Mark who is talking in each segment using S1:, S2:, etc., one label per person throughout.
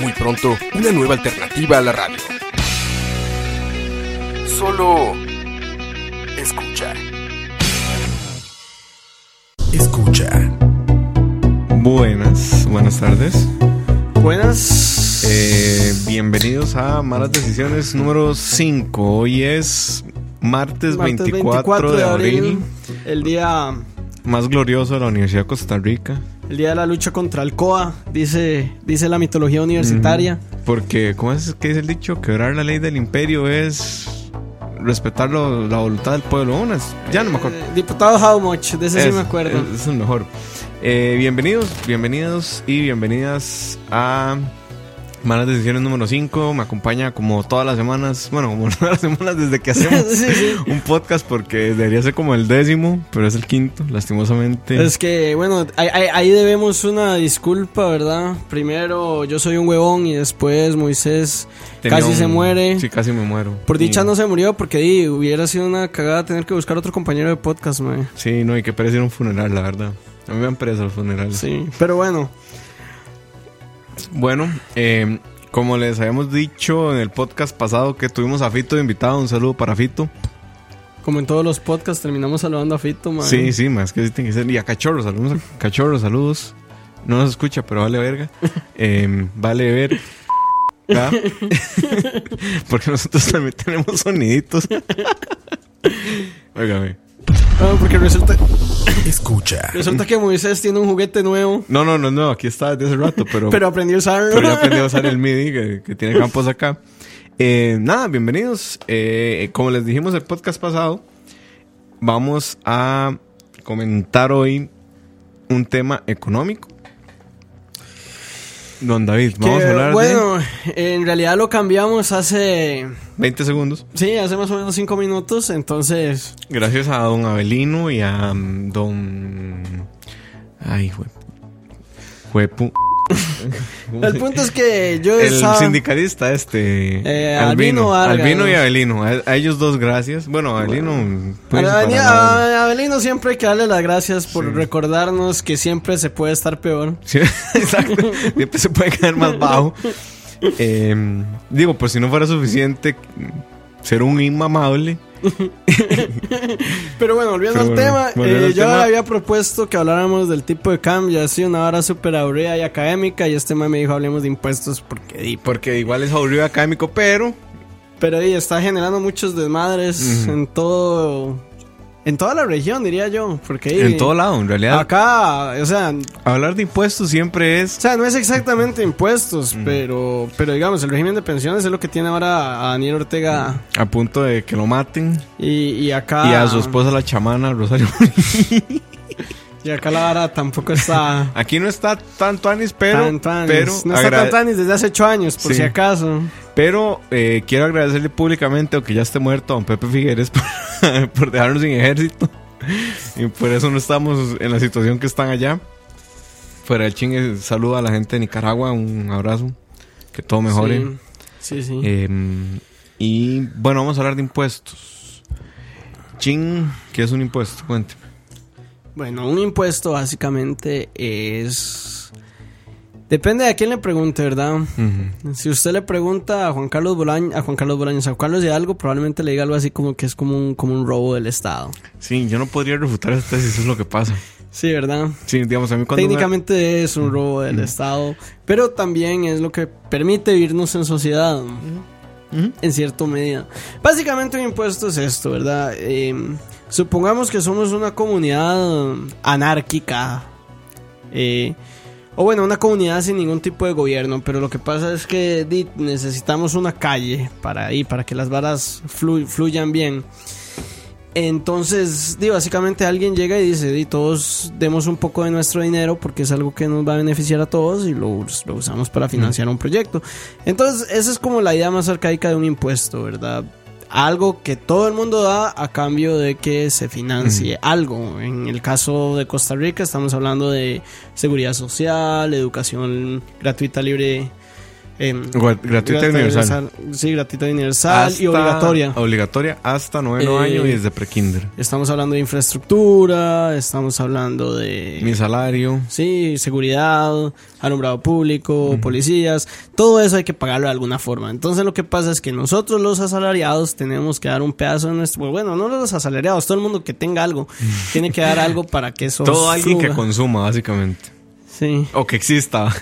S1: Muy pronto, una nueva alternativa a la radio. Solo escucha. Escucha.
S2: Buenas, buenas tardes.
S3: Buenas.
S2: Eh, bienvenidos a Malas Decisiones número 5. Hoy es martes,
S3: Martes
S2: 24, de abril,
S3: El día,
S2: más glorioso de la Universidad de Costa Rica.
S3: el día de la lucha contra el COA, dice, dice la mitología universitaria.
S2: Porque, ¿cómo es que dice el dicho? Quebrar la ley del imperio es respetar lo- la voluntad del pueblo. Una es- ya no me acuerdo.
S3: Eh, diputado How Much, de ese sí me acuerdo.
S2: Es, es el mejor. Eh, bienvenidos, bienvenidos y bienvenidas a Malas Decisiones número 5. Me acompaña como todas las semanas, bueno, como todas las semanas desde que hacemos
S3: Sí, sí.
S2: un podcast porque debería ser como el décimo, pero es el quinto, lastimosamente.
S3: Es que, bueno, ahí, ahí- debemos una disculpa, ¿verdad? Primero, yo soy un huevón y después Moisés
S2: Tenía
S3: casi
S2: un-
S3: se muere.
S2: Sí, casi me muero.
S3: Por dicha
S2: Y-
S3: no se murió porque di, hubiera sido una cagada tener que buscar otro compañero de podcast, mae.
S2: Sí, no, y que parecer un funeral, la verdad. A mí me han pereza los funerales.
S3: Sí, pero bueno,
S2: Bueno, eh, como les habíamos dicho en el podcast pasado que tuvimos a Fito invitado, un saludo para Fito.
S3: como en todos los podcasts terminamos saludando a Fito.
S2: Sí, sí, más que sí tiene que ser. Y a Cachorro, saludos a Cachorro, saludos. No nos escucha, pero vale verga. Eh, vale ver. Porque nosotros también tenemos soniditos. Óigame.
S3: Ah, porque resulta,
S1: Escucha.
S3: resulta que Moisés tiene un juguete nuevo,
S2: No, no, no, no, aquí está desde hace rato, pero,
S3: pero aprendió a usarlo.
S2: pero ya aprendí a usar el MIDI que, que tiene campos acá. Eh, nada, bienvenidos. Eh, como les dijimos el podcast pasado, vamos a comentar hoy un tema económico. Don David,
S3: Que,
S2: vamos a hablar de
S3: bueno, en realidad lo cambiamos hace,
S2: 20 segundos.
S3: sí, hace más o menos cinco minutos, entonces,
S2: Gracias a don Abelino y a mm, don... Ay, jue... Juepu...
S3: el punto es que yo
S2: El
S3: estaba-
S2: sindicalista este...
S3: Eh, Albino
S2: y Abelino. A, a ellos dos gracias. Bueno, Abelino...
S3: A,
S2: pues,
S3: Abelino-
S2: para-
S3: a Abelino siempre hay que darle las gracias por
S2: Sí.
S3: recordarnos que siempre se puede estar peor.
S2: Sí, exacto. Siempre se puede caer más bajo. Eh, digo, por si no fuera suficiente ser un inmamable.
S3: Pero bueno, volviendo
S2: Pero
S3: al
S2: bueno,
S3: tema,
S2: volviendo
S3: eh,
S2: al
S3: yo
S2: tema.
S3: había propuesto que habláramos del tipo de cambio, así una hora súper aburrida y académica, y este man me dijo hablemos de impuestos porque di,
S2: Porque igual es aburrido académico, pero...
S3: Pero di, está generando muchos desmadres en todo, en toda la región, diría yo, porque
S2: En todo lado, en realidad.
S3: acá, o sea,
S2: Hablar de impuestos siempre es...
S3: o sea, no es exactamente impuestos, pero, pero digamos, el régimen de pensiones es lo que tiene ahora a Daniel Ortega
S2: A punto de que lo maten.
S3: y, y acá
S2: Y a su esposa la chamana, Rosario.
S3: y acá la vara tampoco está
S2: Aquí no está tanto Anis, pero... pero
S3: no está
S2: agra-
S3: tan tanis desde hace ocho años, por
S2: Sí.
S3: si acaso.
S2: Pero eh, quiero agradecerle públicamente, aunque ya esté muerto, a don Pepe Figueres por, por dejarnos sin ejército. Y por eso no estamos en la situación que están allá. Fuera del chingue, saludo a la gente de Nicaragua, un abrazo. Que todo mejore.
S3: Sí, sí. sí.
S2: Eh, y bueno, vamos a hablar de impuestos. Ching, ¿qué es un impuesto? Cuénteme.
S3: Bueno, un impuesto básicamente es... Depende de a quién le pregunte, ¿verdad? Si usted le pregunta a Juan Carlos Bolaños, a Juan Carlos Bolaños, a Juan Carlos de algo, probablemente le diga algo así como que es como un, como un robo del Estado.
S2: Sí, yo no podría refutar esta tesis, eso es lo que pasa.
S3: Sí, ¿verdad?
S2: Sí, digamos, a mí cuando...
S3: Técnicamente es un robo del Estado, pero también es lo que permite vivirnos en sociedad, en cierta medida. Básicamente un impuesto es esto, ¿verdad? Eh, supongamos que somos una comunidad anárquica, eh, o bueno, una comunidad sin ningún tipo de gobierno, pero lo que pasa es que necesitamos una calle para ahí, para que las varas flu- fluyan bien. Entonces, di, básicamente alguien llega y dice, di, todos demos un poco de nuestro dinero porque es algo que nos va a beneficiar a todos y lo, lo usamos para financiar un proyecto. Entonces, esa es como la idea más arcaica de un impuesto, ¿verdad? Algo que todo el mundo da a cambio de que se financie algo. En el caso de Costa Rica estamos hablando de seguridad social, educación gratuita, libre
S2: Gua- gratuita y universal.
S3: Sí, gratuita y universal y
S2: Hasta-
S3: obligatoria.
S2: Obligatoria hasta noveno
S3: Eh,
S2: año y desde prekinder.
S3: Estamos hablando de infraestructura, estamos hablando de...
S2: Mi salario.
S3: Sí, seguridad, alumbrado público, policías, todo eso hay que pagarlo de alguna forma. Entonces lo que pasa es que nosotros los asalariados tenemos que dar un pedazo de nuestro... Bueno, no los asalariados, todo el mundo que tenga algo tiene que dar algo para que eso...
S2: Todo alguien que
S3: fluya.
S2: consuma, básicamente.
S3: Sí.
S2: O que exista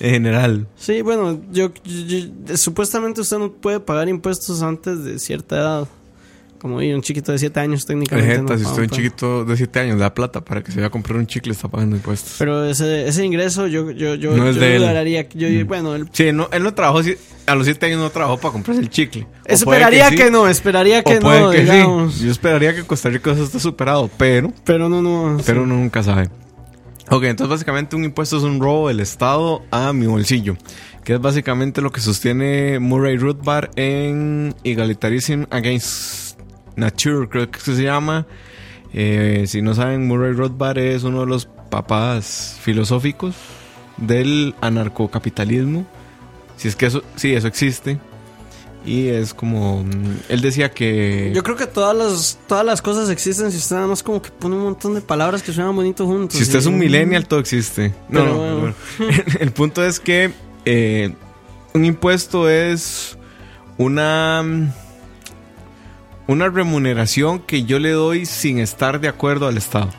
S2: en general.
S3: Sí, bueno, yo, yo- yo- supuestamente usted no puede pagar impuestos antes de cierta edad. Como y un chiquito de 7 años técnicamente.
S2: Vegeta,
S3: no
S2: si usted un
S3: impuestos.
S2: chiquito de 7 años da plata para que se vaya a comprar un chicle, está pagando impuestos.
S3: Pero ese, ese ingreso yo, yo, yo,
S2: No es
S3: yo
S2: de él.
S3: yo-
S2: Mm.
S3: bueno, él
S2: Sí, no, él no trabajó, a los 7 años no trabajó para comprarse el chicle.
S3: Esperaría que,
S2: sí,
S3: no, esperaría que
S2: o puede
S3: no,
S2: que
S3: digamos.
S2: sí. Yo esperaría que Costa Rica eso esté superado, pero,
S3: Pero no, no.
S2: pero
S3: sí.
S2: uno nunca sabe. Ok, entonces básicamente un impuesto es un robo del Estado a mi bolsillo, que es básicamente lo que sostiene Murray Rothbard en Egalitarianism Against Nature, creo que se llama. Eh, si no saben, Murray Rothbard es uno de los papás filosóficos del anarcocapitalismo. Si es que eso, sí, eso existe. Y es como, él decía que...
S3: Yo creo que todas las, todas las cosas existen si usted nada más como que pone un montón de palabras que suenan bonitos juntos.
S2: Si usted es un millennial, todo existe. No, no,
S3: bueno.
S2: bueno. El punto es que eh, un impuesto es una una remuneración que yo le doy sin estar de acuerdo al Estado.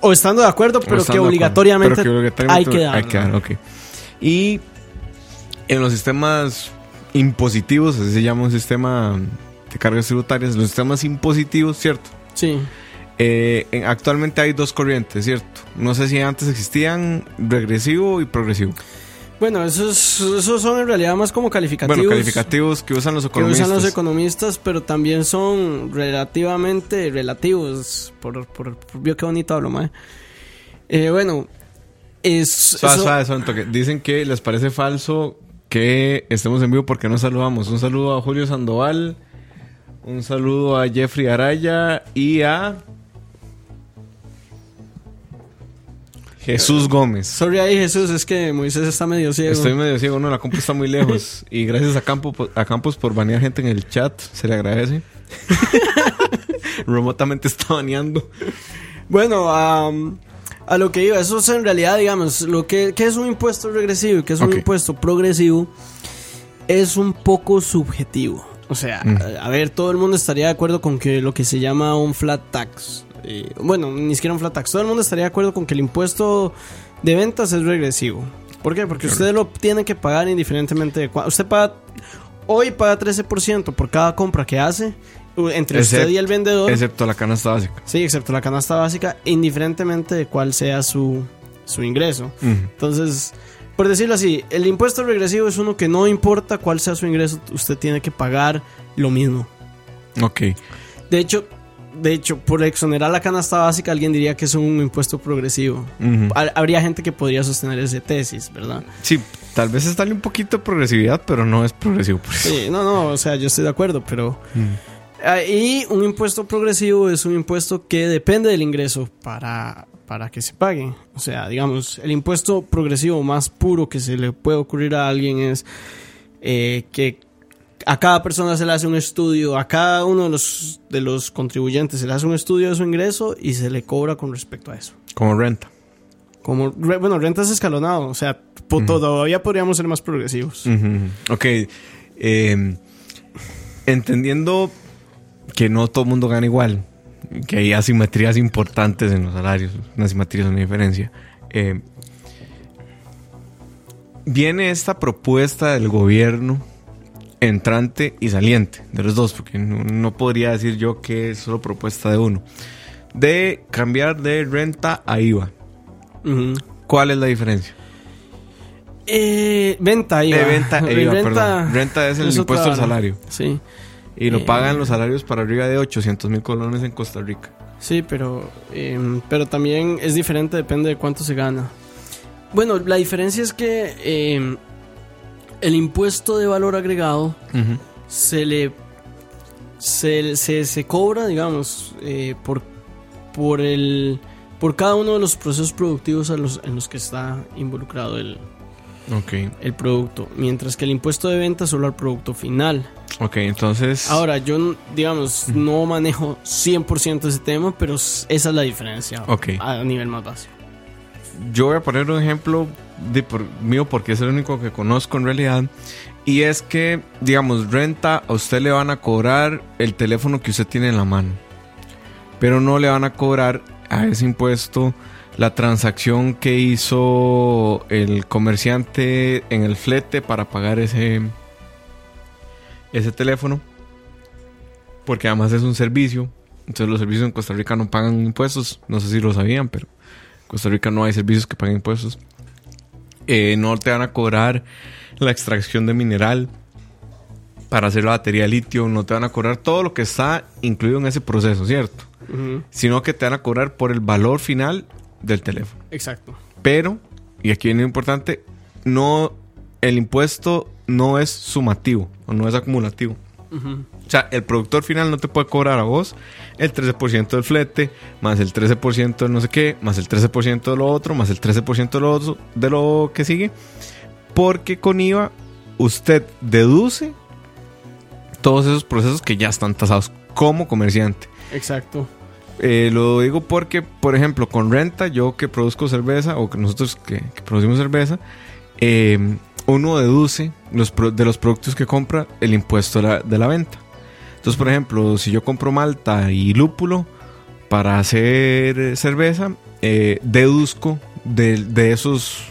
S3: O estando de acuerdo, pero que
S2: acuerdo.
S3: obligatoriamente,
S2: Pero que obligatoriamente
S3: hay que dar.
S2: hay que dar, ok. Y en los sistemas impositivos, así se llama un sistema de cargas tributarias, los sistemas impositivos, ¿cierto?
S3: Sí.
S2: Eh, en- actualmente hay dos corrientes, ¿cierto? No sé si antes existían regresivo y progresivo.
S3: Bueno, esos, esos son en realidad más como calificativos.
S2: Bueno, calificativos que usan los
S3: que
S2: economistas.
S3: usan los economistas, pero también son relativamente relativos. Por, por, por- vio qué bonito hablo, mae. Eh, bueno, es.
S2: Suave,
S3: eso-
S2: suave, suave un toque. Dicen que les parece falso que estemos en vivo porque no saludamos. Un saludo a Julio Sandoval, un saludo a Jeffrey Araya y a Jesús Gómez.
S3: Sorry ahí, Jesús, es que Moisés está medio ciego.
S2: Estoy medio ciego, no, la compu está muy lejos. Y gracias a, Campo, a Campos por banear gente en el chat, se le agradece. Remotamente está baneando.
S3: Bueno, am, a lo que iba, eso es en realidad, digamos, lo que, que es un impuesto regresivo y que es un
S2: Ok.
S3: impuesto progresivo es un poco subjetivo. O sea,
S2: Mm.
S3: a, a ver, todo el mundo estaría de acuerdo con que lo que se llama un flat tax, eh, bueno, ni siquiera un flat tax, todo el mundo estaría de acuerdo con que el impuesto de ventas es regresivo. ¿Por qué? Porque usted lo tiene que pagar indiferentemente de cua- Usted paga, hoy paga 13% por cada compra que hace, entre usted y el vendedor.
S2: Excepto la canasta básica.
S3: Sí, excepto la canasta básica, indiferentemente de cuál sea su, su ingreso. Entonces, por decirlo así, el impuesto regresivo es uno que no importa cuál sea su ingreso, usted tiene que pagar lo mismo.
S2: Ok.
S3: De hecho, de hecho, por exonerar la canasta básica, alguien diría que es un impuesto progresivo. Habría gente que podría sostener ese tesis, ¿verdad?
S2: Sí, tal vez es darle un poquito de progresividad, pero no es progresivo por eso.
S3: Sí, no, no, o sea, yo estoy de acuerdo, pero... Y un impuesto progresivo es un impuesto que depende del ingreso para, para que se pague. O sea, digamos, el impuesto progresivo más puro que se le puede ocurrir a alguien es eh, que a cada persona se le hace un estudio, a cada uno de los, de los contribuyentes se le hace un estudio de su ingreso y se le cobra con respecto a eso.
S2: Como renta.
S3: Como, re- bueno, renta es escalonado, o sea, todavía podríamos ser más progresivos.
S2: Ujú. Ok. eh, entendiendo que no todo el mundo gana igual, que hay asimetrías importantes en los salarios, una asimetría es una diferencia. eh, viene esta propuesta del gobierno entrante y saliente, de los dos, porque no, no podría decir yo que es solo propuesta de uno, de cambiar de renta a IVA. ¿Cuál es la diferencia?
S3: Eh, venta, IVA.
S2: De venta e IVA,
S3: Renta
S2: perdón. Renta es el
S3: otra
S2: impuesto al
S3: vara.
S2: salario.
S3: Sí.
S2: Y lo
S3: Eh.
S2: pagan los salarios para arriba de 800 mil colones en Costa Rica.
S3: Sí, pero, em, pero también es diferente, depende de cuánto se gana. Bueno, la diferencia es que em, el impuesto de valor agregado se le se, se, se cobra, digamos, eh, por, por el por cada uno de los procesos productivos a los- en los que está involucrado el,
S2: Ok.
S3: el producto, mientras que el impuesto de venta solo al producto final.
S2: Ok, entonces.
S3: Ahora, yo, digamos, no manejo 100% ese tema, pero esa es la diferencia
S2: Ok.
S3: a nivel más básico.
S2: Yo voy a poner un ejemplo de por- mío porque es el único que conozco en realidad. Y es que, digamos, renta, a usted le van a cobrar el teléfono que usted tiene en la mano. Pero no le van a cobrar a ese impuesto la transacción que hizo el comerciante en el flete para pagar ese, ese teléfono. Porque además es un servicio. Entonces los servicios en Costa Rica no pagan impuestos. No sé si lo sabían, pero en Costa Rica no hay servicios que paguen impuestos. Eh, no te van a cobrar la extracción de mineral para hacer la batería de litio. No te van a cobrar todo lo que está incluido en ese proceso, ¿cierto? Sino que te van a cobrar por el valor final del teléfono.
S3: Exacto.
S2: Pero, y aquí viene lo importante, no, el impuesto no es sumativo o no es acumulativo. O sea, el productor final no te puede cobrar a vos el 13% del flete, más el 13% de no sé qué, más el 13% de lo otro, más el 13% de lo otro, de lo que sigue. Porque con IVA usted deduce todos esos procesos que ya están tasados como comerciante.
S3: Exacto.
S2: Eh, lo digo porque, por ejemplo, con renta, yo que produzco cerveza, o que nosotros que, producimos cerveza, eh, uno deduce los, de los productos que compra el impuesto de la, venta. Entonces, por ejemplo, si yo compro malta y lúpulo para hacer cerveza, eh, deduzco de, de esos,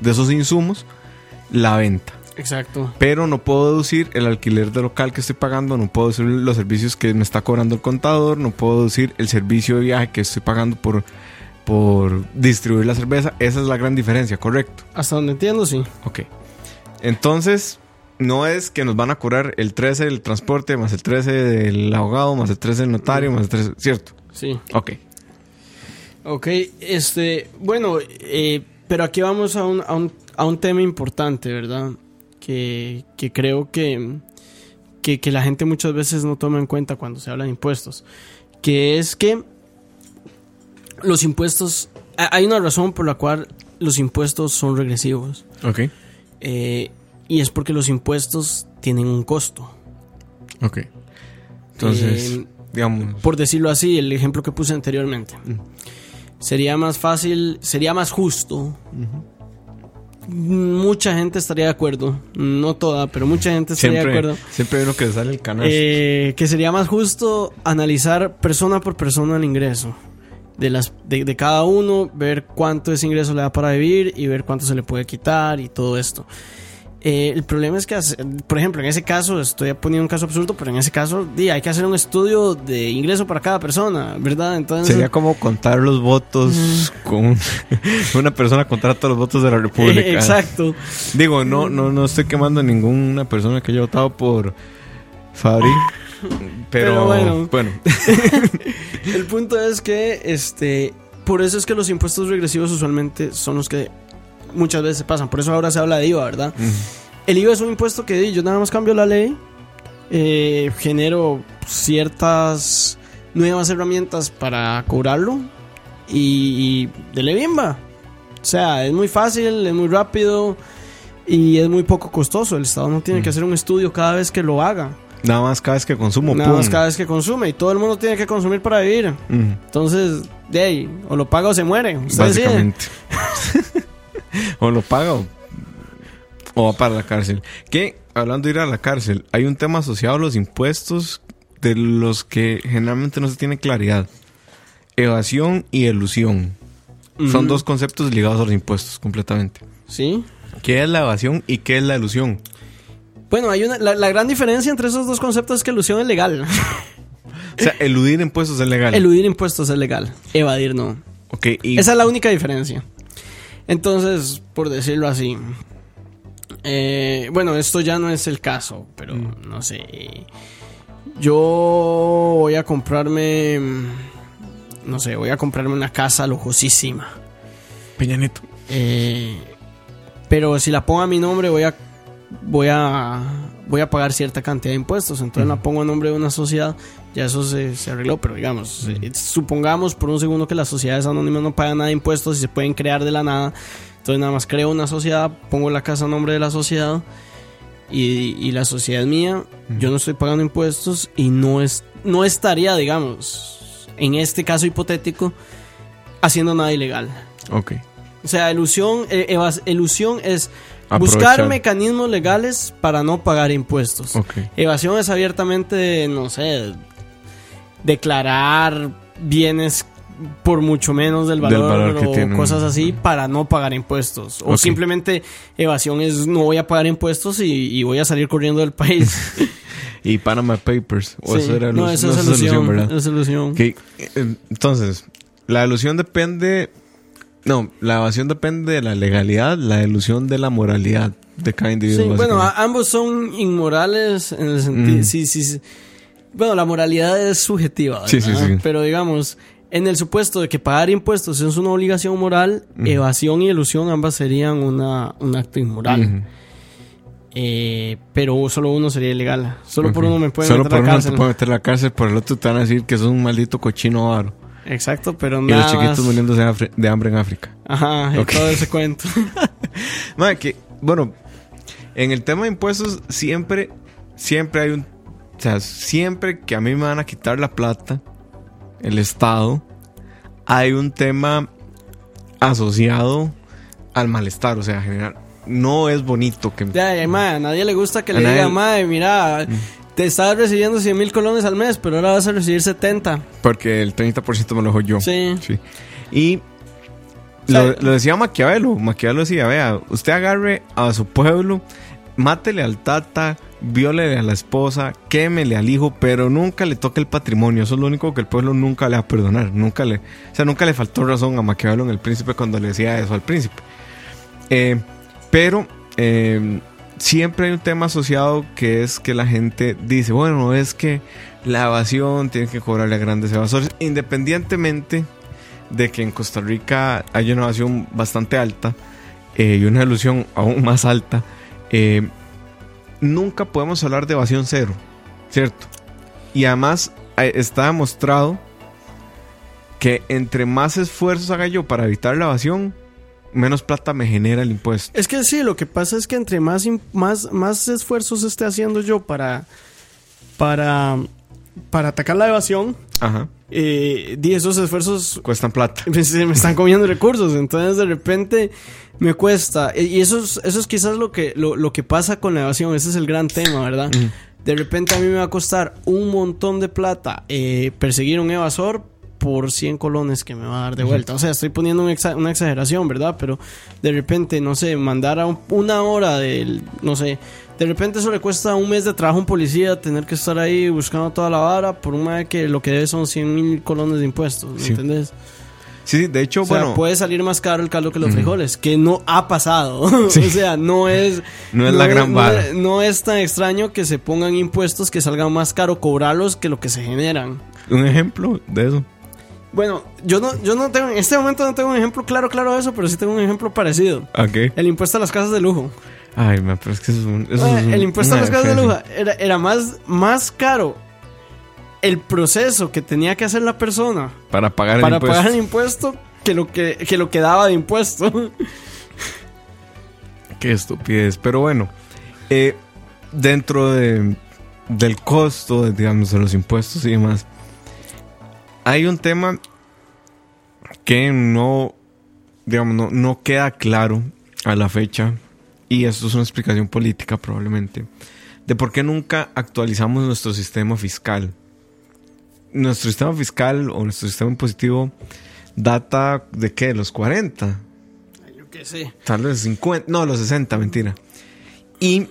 S2: de esos insumos la venta.
S3: Exacto.
S2: Pero no puedo deducir el alquiler de local que estoy pagando, no puedo deducir los servicios que me está cobrando el contador, no puedo deducir el servicio de viaje que estoy pagando por, por distribuir la cerveza. Esa es la gran diferencia, ¿correcto?
S3: Hasta donde entiendo, sí.
S2: Ok. Entonces, no es que nos van a cobrar el 13 del transporte, más el 13 del abogado, más el 13 del notario, más el 13... ¿Cierto?
S3: Sí.
S2: Ok.
S3: Ok, este, bueno, eh, pero aquí vamos a un, a un, a un tema importante, ¿verdad? Que, que creo que, que, que la gente muchas veces no toma en cuenta cuando se habla de impuestos. Que es que los impuestos, ha- hay una razón por la cual los impuestos son regresivos.
S2: Ok.
S3: eh, y es porque los impuestos tienen un costo.
S2: Ok. Entonces,
S3: Eh,
S2: digamos...
S3: por decirlo así, el ejemplo que puse anteriormente.
S2: Mm.
S3: Sería más fácil, sería más justo. Mucha gente estaría de acuerdo, no toda, pero mucha gente estaría de acuerdo.
S2: siempre hay uno que sale el canal.
S3: Eh, que sería más justo analizar persona por persona el ingreso de, las, de, de cada uno, ver cuánto ese ingreso le da para vivir y ver cuánto se le puede quitar y todo esto. Eh, el problema es que, por ejemplo, en ese caso, estoy poniendo un caso absurdo, pero en ese caso di, hay que hacer un estudio de ingreso para cada persona, ¿verdad? Entonces,
S2: Sería como contar los votos con un- una persona contar todos los votos de la República.
S3: Exacto.
S2: Digo, no, no, no estoy quemando a ninguna persona que haya votado por Fabri. Pero,
S3: Pero bueno.
S2: bueno.
S3: El punto es que, este, por eso es que los impuestos regresivos usualmente son los que muchas veces pasan. Por eso ahora se habla de IVA, ¿verdad? El IVA es un impuesto que di, yo nada más cambio la ley, eh, genero ciertas nuevas herramientas para cobrarlo y, y dele bimba. O sea, es muy fácil, es muy rápido y es muy poco costoso. El Estado no tiene que hacer un estudio cada vez que lo haga.
S2: Nada más cada vez que consumo.
S3: Nada
S2: pum.
S3: más cada vez que consume y todo el mundo tiene que consumir para vivir. Entonces, de ahí, o lo paga o se muere. Usted.
S2: Básicamente. o lo paga o, o va para la cárcel. Que, hablando de ir a la cárcel, hay un tema asociado a los impuestos de los que generalmente no se tiene claridad. Evasión y elusión. Son dos conceptos ligados a los impuestos completamente.
S3: Sí.
S2: ¿Qué es la evasión y qué es la ilusión?
S3: Bueno, hay una, la, la gran diferencia entre esos dos conceptos es que ilusión es legal.
S2: O sea, eludir impuestos es legal.
S3: Eludir impuestos es legal. Evadir no.
S2: ok, y
S3: Esa es la única diferencia. Entonces, por decirlo así. eh, bueno, esto ya no es el caso, pero no sé. yo voy a comprarme, mm, no sé, voy a comprarme una casa lujosísima.
S2: Peña Nieto.
S3: Eh, pero si la pongo a mi nombre voy a voy a voy a pagar cierta cantidad de impuestos. Entonces la pongo a nombre de una sociedad, ya eso se, se arregló. Pero digamos, eh, supongamos por un segundo que las sociedades anónimas no pagan nada de impuestos y se pueden crear de la nada. Entonces nada más creo una sociedad, pongo la casa a nombre de la sociedad y, y la sociedad es mía. Yo no estoy pagando impuestos y no es no estaría, digamos, en este caso hipotético, haciendo nada ilegal.
S2: Ok.
S3: O sea, ilusión, eh, evas- elusión es
S2: Aprovechar.
S3: buscar mecanismos legales para no pagar impuestos.
S2: Ok.
S3: Evasión es abiertamente, no sé, declarar bienes por mucho menos del
S2: Del
S3: valor,
S2: valor que
S3: o
S2: tienen.
S3: cosas así para no pagar impuestos. O simplemente evasión es no voy a pagar impuestos y, y voy a salir corriendo del país.
S2: Y Panama Papers. O
S3: Sí.
S2: eso era
S3: no,
S2: luz-
S3: eso
S2: no,
S3: es
S2: eso es
S3: ilusión,
S2: ilusión, ¿verdad?
S3: es.
S2: Ok, eh, Entonces, la ilusión depende. No, la evasión depende de la legalidad, la ilusión de la moralidad de cada individuo.
S3: Sí, bueno, ambos son inmorales en el sentido.
S2: Mm.
S3: Sí, sí, sí. Bueno, la moralidad es subjetiva.
S2: Sí, sí, sí.
S3: Pero digamos, en el supuesto de que pagar impuestos es una obligación moral, evasión y ilusión ambas serían una, un acto inmoral. Eh, pero solo uno sería ilegal. Solo por uno me pueden
S2: Solo
S3: meter a
S2: por
S3: la
S2: uno
S3: cárcel.
S2: te pueden meter a la cárcel, por el otro te van a decir que sos un maldito cochino avaro.
S3: Exacto, pero
S2: Y
S3: nada
S2: los chiquitos
S3: más.
S2: muriéndose de, hambre en África.
S3: Ajá, y
S2: Ok.
S3: todo ese cuento.
S2: Madre, que, bueno, en el tema de impuestos siempre, siempre hay un... O sea, siempre que a mí me van a quitar la plata, el Estado, hay un tema asociado al malestar, o sea, general. No es bonito que...
S3: Ya, ya, mae, a nadie le gusta que le
S2: nadie-
S3: digan, madre, mira, te estás recibiendo 100 mil colones al mes, pero ahora vas a recibir 70.
S2: Porque el 30% me lo dejo yo.
S3: Sí.
S2: Sí. Y lo, lo decía Maquiavelo. Maquiavelo decía, vea, usted agarre a su pueblo, mátele al tata, viólele a la esposa, quémele al hijo, pero nunca le toque el patrimonio. Eso es lo único que el pueblo nunca le va a perdonar. Nunca le, o sea, nunca le faltó razón a Maquiavelo en el príncipe cuando le decía eso al príncipe. Eh, pero eh, siempre hay un tema asociado que es que la gente dice, bueno, es que la evasión tiene que cobrarle a grandes evasores, independientemente de que en Costa Rica hay una evasión bastante alta eh, y una ilusión aún más alta. Eh, nunca podemos hablar de evasión cero, ¿cierto? Y además eh, está demostrado que entre más esfuerzos haga yo para evitar la evasión, menos plata me genera el impuesto.
S3: Es que sí, lo que pasa es que entre más, más, más esfuerzos esté haciendo yo para, para, para atacar la evasión,
S2: Ajá.
S3: eh, di esos esfuerzos
S2: Cuestan plata.
S3: me, me están comiendo recursos. Entonces de repente me cuesta. Y eso es, eso es quizás lo que, lo, lo que pasa con la evasión. Ese es el gran tema, ¿verdad? De repente a mí me va a costar un montón de plata eh, perseguir un evasor por 100 colones que me va a dar de vuelta. O sea, estoy poniendo una exageración, ¿verdad? Pero de repente, no sé, mandar a un- una hora del, no sé, de repente eso le cuesta un mes de trabajo a un policía tener que estar ahí buscando toda la vara por un madre que lo que debe son 100 mil colones de impuestos, ¿me
S2: Sí.
S3: entendés?
S2: Sí, de hecho,
S3: O sea,
S2: bueno,
S3: puede salir más caro el caldo que los frijoles, que no ha pasado. o sea, no es.
S2: No es la gran vara.
S3: no es tan extraño que se pongan impuestos que salgan más caro cobrarlos que lo que se generan.
S2: un ejemplo de eso.
S3: Bueno, yo no, yo no tengo, en este momento no tengo un ejemplo claro, claro de eso, pero sí tengo un ejemplo parecido.
S2: Ok.
S3: El impuesto a las casas de lujo.
S2: Ay, man, pero es que eso es un. eso
S3: Eh,
S2: es un-
S3: el impuesto a las casas de lujo era, era más, más caro el proceso que tenía que hacer la persona
S2: Para pagar el
S3: para
S2: impuesto.
S3: pagar el impuesto que lo que, que lo que daba de impuesto.
S2: Qué estupidez. Pero bueno, eh, dentro de, del costo, de, digamos, de los impuestos y demás, hay un tema que no, digamos, no, no queda claro a la fecha, y esto es una explicación política probablemente, de por qué nunca actualizamos nuestro sistema fiscal. Nuestro sistema fiscal o nuestro sistema impositivo data de qué, de los 40.
S3: Yo qué sé.
S2: Tal vez 50, no, los 60, mentira. Y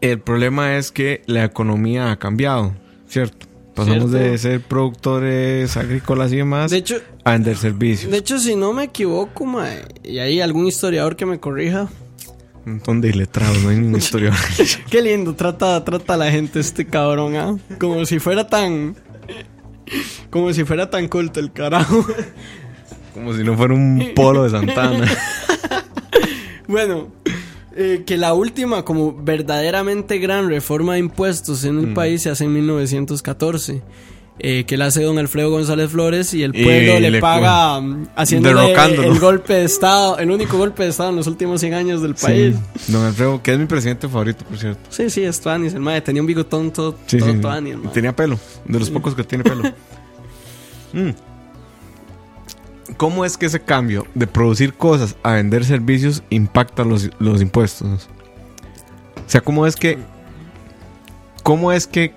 S2: el problema es que la economía ha cambiado, ¿cierto? Pasamos
S3: Cierto.
S2: de ser productores agrícolas y demás
S3: De hecho,
S2: a vender servicios.
S3: de hecho, si no me equivoco, mae, y hay algún historiador que me corrija,
S2: Un montón de iletrados, no hay ningún historial.
S3: Qué lindo, trata, trata a la gente este cabrón, ¿ah? Como si fuera tan. Como si fuera tan culto el carajo.
S2: Como si no fuera un polo de Santana.
S3: Bueno, eh, que la última, como verdaderamente gran reforma de impuestos en el
S2: Mm.
S3: país se hace en 1914. Eh, que la hace don Alfredo González Flores y el
S2: Y
S3: pueblo le,
S2: le-
S3: paga mm, haciendo el golpe de estado, el único golpe de estado en los últimos 100 años del país.
S2: Sí. Don Alfredo, que es mi presidente favorito, por cierto.
S3: Sí, sí, es Tuanis, el mae tenía un bigotón todo,
S2: Sí,
S3: todo
S2: sí.
S3: Tuanis,
S2: tenía pelo, de los pocos que tiene pelo. Mm. ¿Cómo es que ese cambio de producir cosas a vender servicios impacta los, los impuestos? O sea, ¿cómo es que cómo es que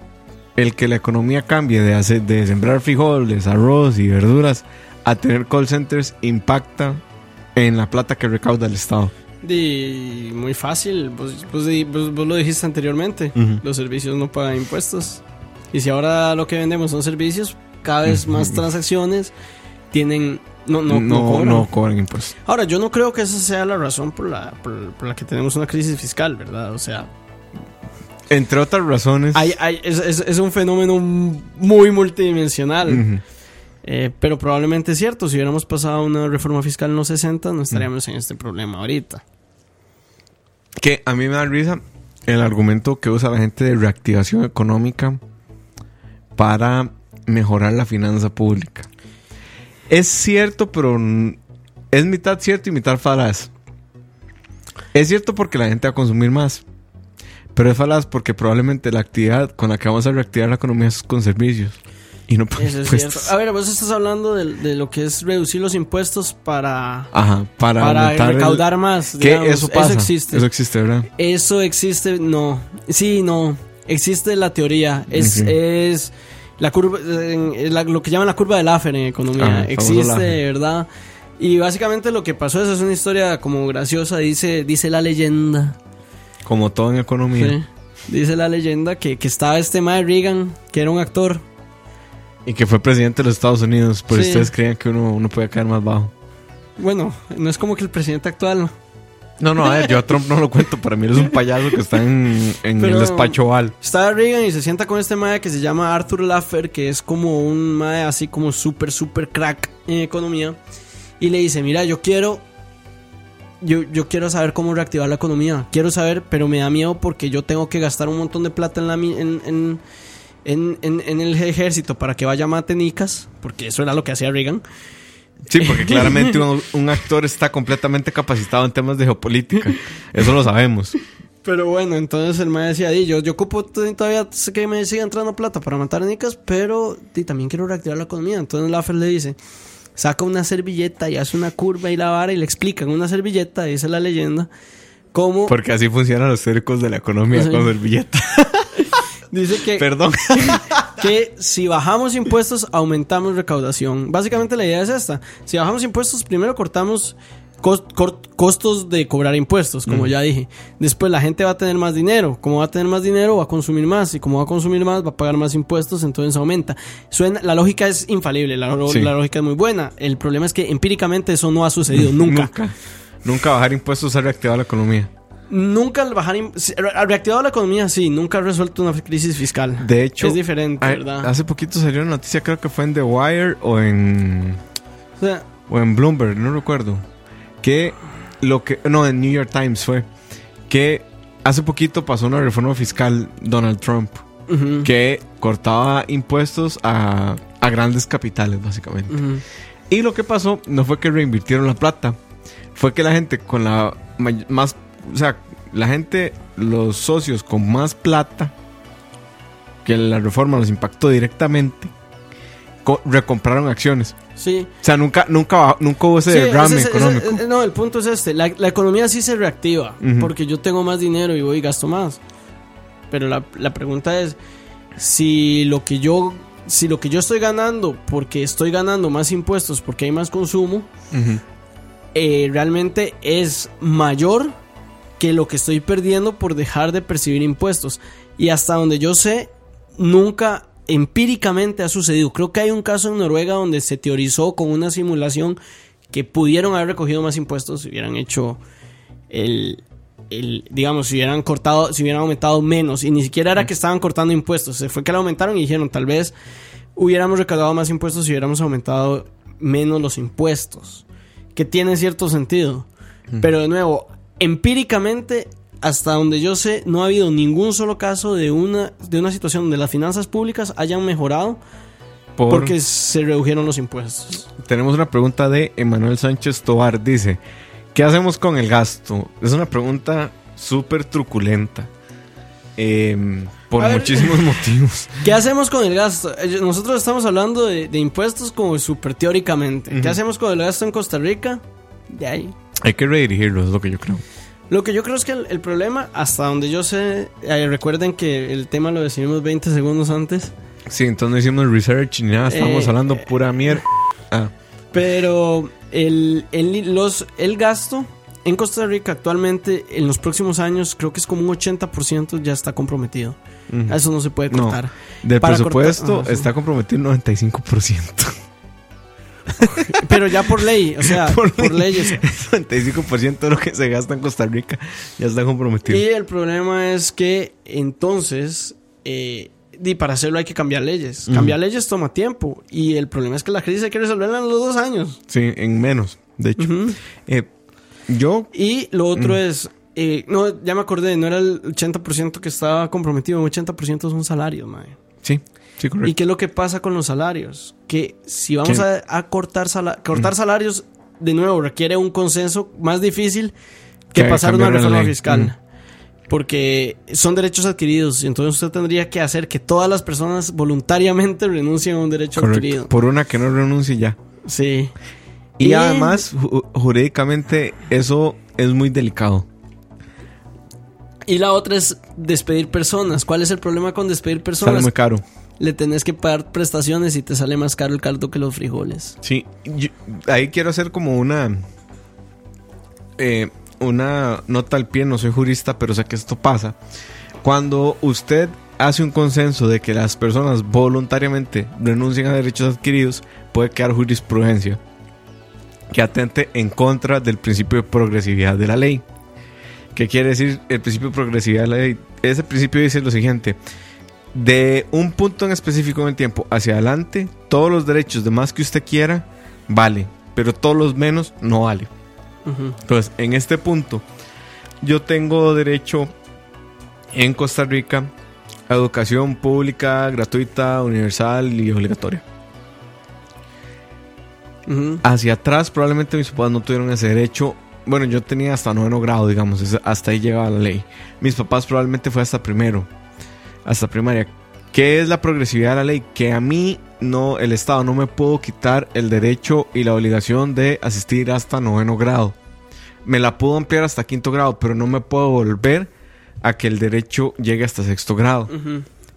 S2: el que la economía cambie de hacer de sembrar frijoles, arroz y verduras a tener call centers impacta en la plata que recauda el Estado?
S3: Di, muy fácil, vos, vos vos- lo dijiste anteriormente, los servicios no pagan impuestos. Y si ahora lo que vendemos son servicios, cada vez más transacciones tienen... No, no, no,
S2: no,
S3: cobran.
S2: no cobran impuestos.
S3: Ahora, yo no creo que esa sea la razón por la, por, por la que tenemos una crisis fiscal, ¿verdad? O sea,
S2: Entre otras razones.
S3: hay, hay- es, es- es un fenómeno muy multidimensional. Eh, pero probablemente es cierto, si hubiéramos pasado una reforma fiscal en los 60, no estaríamos en este problema ahorita.
S2: Que a mí me da risa el argumento que usa la gente de reactivación económica para mejorar la finanza pública. Es cierto, pero es mitad cierto y mitad falaz. Es cierto porque la gente va a consumir más. Pero es falaz porque probablemente la actividad con la que vamos a reactivar la economía es con servicios. Y no por
S3: Eso es
S2: impuestos.
S3: cierto. A ver, vos estás hablando de, de lo que es reducir los impuestos para,
S2: Ajá, para,
S3: para
S2: el-
S3: recaudar más.
S2: Que eso pasa.
S3: Eso existe.
S2: Eso existe, ¿verdad?
S3: Eso existe, no. Sí, no. Existe la teoría. Es, es la curva, la- lo que llaman la curva de Laffer en economía.
S2: Ah,
S3: existe. ¿verdad? Y básicamente lo que pasó es, es una historia como graciosa. Dice, dice la leyenda.
S2: Como todo en economía.
S3: Sí. Dice la leyenda que, que estaba este Mae Reagan, que era un actor.
S2: Y que fue presidente de los Estados Unidos. Por
S3: Sí.
S2: ustedes creían que uno, uno puede caer más bajo.
S3: Bueno, no es como que el presidente actual.
S2: No, no, a ver, yo a Trump no lo cuento. Para mí él es un payaso que está en, en
S3: Pero-
S2: el despacho oval.
S3: Estaba Reagan y se sienta con este mae que se llama Arthur Laffer, que es como un mae así como súper, súper crack en economía. Y le dice, mira, yo quiero... Yo, yo quiero saber cómo reactivar la economía. Quiero saber, pero me da miedo porque yo tengo que gastar un montón de plata en, la, en, en, en, en- en el ejército para que vaya a matenicas. Porque eso era lo que hacía Reagan.
S2: Sí, porque claramente un, un actor está completamente capacitado en temas de geopolítica. Eso lo sabemos.
S3: Pero bueno, entonces el mae decía, "Di, yo, yo ocupo todavía sé que me siga entrando plata para matar nicas, pero di, también quiero reactivar la economía. Entonces Laffer le dice, saca una servilleta y hace una curva y la vara y le explican una servilleta, dice la leyenda, cómo
S2: Porque así funcionan los cercos de la economía
S3: Sí.
S2: con servilleta.
S3: dice que,
S2: Perdón.
S3: que si bajamos impuestos aumentamos recaudación. Básicamente la idea es esta, si bajamos impuestos primero cortamos costos de cobrar impuestos, como ya dije. Después la gente va a tener más dinero, como va a tener más dinero va a consumir más y como va a consumir más va a pagar más impuestos, entonces aumenta. Suena, la lógica es infalible, la, lo-
S2: Sí.
S3: la lógica es muy buena. El problema es que empíricamente eso no ha sucedido nunca.
S2: Nunca. Nunca bajar impuestos ha reactivado la economía.
S3: Nunca al bajar ha reactivado la economía, sí, nunca ha resuelto una crisis fiscal.
S2: De hecho,
S3: es diferente,
S2: hay-
S3: ¿verdad?
S2: hace poquito salió una noticia, creo que fue en The Wire o en
S3: O sea,
S2: o en Bloomberg, no recuerdo, que lo que no en New York Times fue que hace poquito pasó una reforma fiscal Donald Trump que cortaba impuestos a, a grandes capitales básicamente. Y lo que pasó no fue que reinvirtieron la plata, fue que la gente con la más, o sea, la gente, los socios con más plata, que la reforma los impactó directamente, recompraron acciones.
S3: Sí.
S2: O sea, nunca, nunca, nunca hubo ese
S3: Sí,
S2: derrame
S3: ese-
S2: económico.
S3: ese- no, el punto es este. La, la economía sí se reactiva porque yo tengo más dinero y voy y gasto más. Pero la, la pregunta es si lo que yo si lo que yo estoy ganando porque estoy ganando más impuestos porque hay más consumo eh, realmente es mayor que lo que estoy perdiendo por dejar de percibir impuestos. Y hasta donde yo sé, nunca empíricamente ha sucedido. Creo que hay un caso en Noruega donde se teorizó con una simulación que pudieron haber recogido más impuestos si hubieran hecho el, el, digamos, si hubieran cortado, si hubieran aumentado menos, y ni siquiera era que estaban cortando impuestos, se fue que lo aumentaron y dijeron, tal vez hubiéramos recaudado más impuestos si hubiéramos aumentado menos los impuestos, que tiene cierto sentido. Pero de nuevo, empíricamente, hasta donde yo sé, no ha habido ningún solo caso de una, de una situación donde las finanzas públicas hayan mejorado
S2: Por-
S3: porque se redujeron los impuestos.
S2: Tenemos una pregunta de Emanuel Sánchez Tobar. Dice, ¿qué hacemos con el gasto? Es una pregunta súper truculenta. Em, por
S3: ver.
S2: muchísimos motivos.
S3: ¿Qué hacemos con el gasto? Eh, Nosotros estamos hablando de, de impuestos como súper teóricamente. ¿Qué hacemos con el gasto en Costa Rica? De ahí.
S2: Hay que redirigirlo, es lo que yo creo.
S3: Lo que yo creo es que el, el problema, hasta donde yo sé, eh, recuerden que el tema lo decidimos 20 segundos antes,
S2: Sí, entonces no hicimos research ni nada, estamos
S3: Eh,
S2: hablando pura mierda. Ah,
S3: pero el, el, los, el gasto en Costa Rica actualmente, en los próximos años, creo que es como un 80% ya está comprometido.
S2: ujú.
S3: Eso no se puede
S2: No.
S3: cortar.
S2: Del
S3: para
S2: presupuesto
S3: cortar- ah, sí.
S2: está comprometido un 95%.
S3: Pero ya por ley, o sea, por,
S2: Por ley.
S3: leyes.
S2: El 95% de lo que se gasta en Costa Rica ya está comprometido.
S3: Y el problema es que entonces, eh, y para hacerlo hay que cambiar leyes. Cambiar leyes toma tiempo. Y el problema es que la crisis hay que resolverla en los dos años.
S2: Sí, en menos, de hecho. Eh, yo,
S3: Y lo otro
S2: Mm.
S3: es, eh, no, ya me acordé, no era el 80% que estaba comprometido, un 80% son salarios, mae.
S2: sí, sí.
S3: ¿Y qué es lo que pasa con los salarios? Que si vamos a, a cortar, sala- cortar salarios, de nuevo, requiere un consenso más difícil que
S2: Que
S3: pasar una reforma fiscal.
S2: Mm.
S3: Porque son derechos adquiridos y entonces usted tendría que hacer que todas las personas voluntariamente renuncien a un derecho
S2: Correcto.
S3: adquirido.
S2: Por una que no renuncie ya.
S3: Sí.
S2: Y,
S3: Y-
S2: además, ju- jurídicamente, eso es muy delicado.
S3: Y la otra es despedir personas. ¿Cuál es el problema con despedir
S2: Sale
S3: personas?
S2: muy caro.
S3: Le tenés que pagar prestaciones y te sale más caro el caldo que los frijoles.
S2: Sí, yo- ahí quiero hacer como una eh, una nota al pie, no soy jurista, pero sé que esto pasa. Cuando usted hace un consenso de que las personas voluntariamente renuncien a derechos adquiridos, puede quedar jurisprudencia que atente en contra del principio de progresividad de la ley. ¿Qué quiere decir el principio de progresividad de la ley? Ese principio dice lo siguiente. De un punto en específico en el tiempo hacia adelante, todos los derechos de más que usted quiera, vale. Pero todos los menos, no vale. Entonces, en este punto, yo tengo derecho en Costa Rica a educación pública, gratuita, universal y obligatoria. Hacia atrás, probablemente mis papás no tuvieron ese derecho. Bueno, yo tenía hasta noveno grado, digamos, hasta ahí llegaba la ley. Mis papás probablemente fue hasta primero, hasta primaria. ¿Qué es la progresividad de la ley? Que a mí no, el Estado no me puedo quitar el derecho y la obligación de asistir hasta noveno grado. Me la puedo ampliar hasta quinto grado, pero no me puedo volver a que el derecho llegue hasta sexto grado.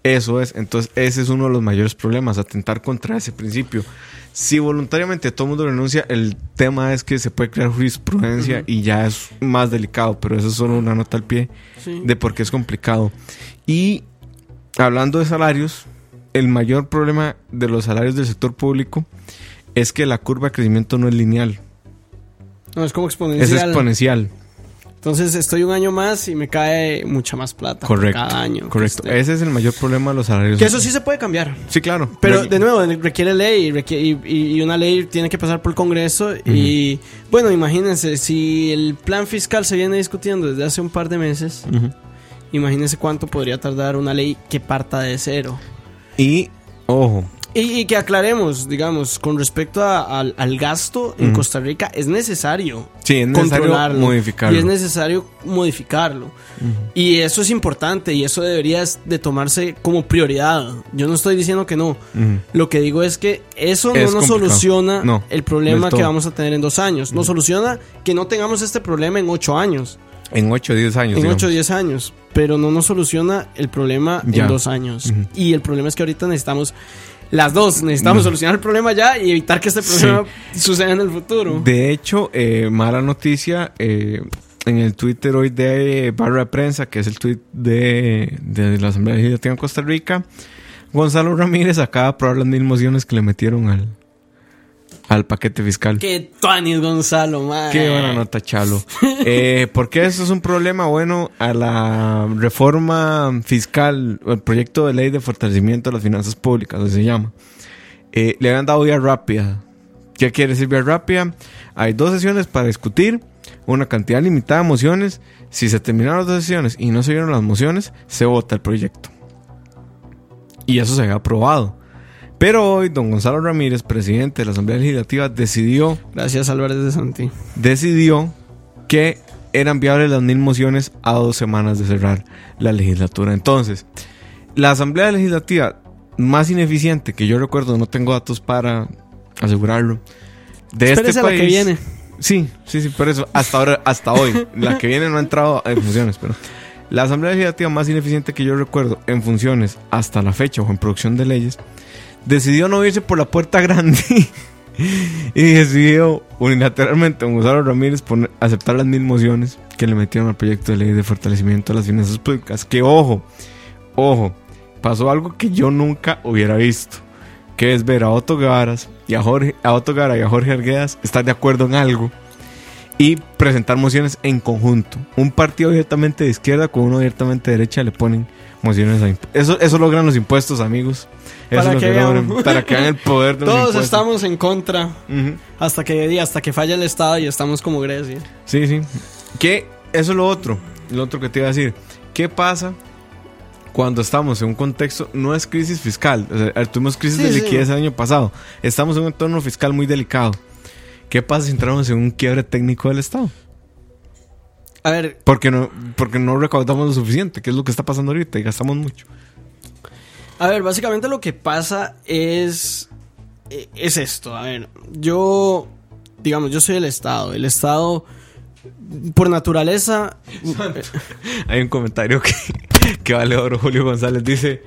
S2: Eso es, entonces ese es uno de los mayores problemas, atentar contra ese principio. Si voluntariamente todo el mundo renuncia, el tema es que se puede crear jurisprudencia y ya es más delicado, pero eso es solo una nota al pie
S3: Sí.
S2: de por qué es complicado. Y hablando de salarios, el mayor problema de los salarios del sector público es que la curva de crecimiento no es lineal,
S3: No, es como
S2: es
S3: exponencial.
S2: exponencial.
S3: Entonces estoy un año más y me cae mucha más plata
S2: Correcto.
S3: cada año.
S2: Correcto. Ese es el mayor problema de los salarios.
S3: Que eso sí se puede cambiar.
S2: Sí, claro.
S3: Pero de nuevo, requiere ley requiere- y, una ley tiene que pasar por el Congreso. Y bueno, imagínense, si el plan fiscal se viene discutiendo desde hace un par de meses. Imagínense cuánto podría tardar una ley que parta de cero.
S2: Y, ojo,
S3: Y, y que aclaremos, digamos, con respecto a- al, al gasto en. Costa Rica, es necesario
S2: sí, es necesario
S3: controlarlo
S2: modificarlo.
S3: y es necesario modificarlo. Y eso es importante y eso debería de tomarse como prioridad. Yo no estoy diciendo que no. Lo que digo es que eso no nos
S2: complicado.
S3: soluciona
S2: No,
S3: el problema que vamos a tener en dos años. Nos soluciona que no tengamos este problema en ocho años,
S2: En 8 o 10 años.
S3: en
S2: digamos.
S3: ocho o diez años. Pero no nos soluciona el problema
S2: Ya.
S3: en dos años. Y el problema es que ahorita necesitamos las dos. Necesitamos
S2: No.
S3: solucionar el problema ya y evitar que este problema suceda en el futuro.
S2: De hecho, eh, mala noticia, eh, en el Twitter hoy de Barra de Prensa, que es el tweet de, de la Asamblea Legislativa en Costa Rica, Gonzalo Ramírez acaba de aprobar las mil mociones que le metieron al, al paquete fiscal.
S3: Qué tuanis, Gonzalo, man.
S2: Qué buena nota, Chalo. Eh, ¿Por qué eso es un problema? Bueno, a la reforma fiscal, el proyecto de ley de fortalecimiento de las finanzas públicas, así se llama, eh, le habían dado vía rápida. ¿Qué quiere decir vía rápida? Hay dos sesiones para discutir, una cantidad limitada de mociones. Si se terminaron las dos sesiones y no se vieron las mociones, se vota el proyecto. Y eso se había aprobado. Pero hoy, don Gonzalo Ramírez, presidente de la Asamblea Legislativa, decidió
S3: Gracias, Álvarez de Santi.
S2: decidió que eran viables las mil mociones a dos semanas de cerrar la legislatura. Entonces, la Asamblea Legislativa más ineficiente que yo recuerdo, no tengo datos para asegurarlo, de
S3: Espérese
S2: este
S3: a la
S2: país.
S3: que viene.
S2: Sí, sí, sí, por eso, hasta ahora, hasta hoy. La que viene no ha entrado en funciones, pero. La Asamblea Legislativa más ineficiente que yo recuerdo en funciones hasta la fecha o en producción de leyes, decidió no irse por la puerta grande y decidió unilateralmente don Gonzalo Ramírez poner- aceptar las mil mociones que le metieron al proyecto de ley de fortalecimiento de las finanzas públicas. Que ojo, ojo, pasó algo que yo nunca hubiera visto, que es ver a Otto Garas y a Jorge, a Otto Gara y a Jorge Arguedas estar de acuerdo en algo y presentar mociones en conjunto. Un partido abiertamente de izquierda con uno abiertamente de derecha le ponen Eso, eso logran los impuestos, amigos. Eso
S3: Para
S2: es lo
S3: que
S2: logran, para que vean el poder de
S3: Todos estamos en contra hasta que, hasta que falla el Estado y estamos como Grecia.
S2: Sí, sí. Que eso es lo otro. Lo otro que te iba a decir. ¿Qué pasa cuando estamos en un contexto, no es crisis fiscal? O sea, tuvimos crisis
S3: Sí,
S2: de
S3: sí.
S2: liquidez el año pasado. Estamos en un entorno fiscal muy delicado. ¿Qué pasa si entramos en un quiebre técnico del Estado?
S3: A ver,
S2: Porque no, porque no recaudamos lo suficiente, que es lo que está pasando ahorita, y gastamos mucho.
S3: A ver, básicamente lo que pasa es. eh, Es esto. A ver, yo. Digamos, yo soy el Estado. El Estado, por naturaleza.
S2: Hay un comentario que, que vale oro. Julio González dice: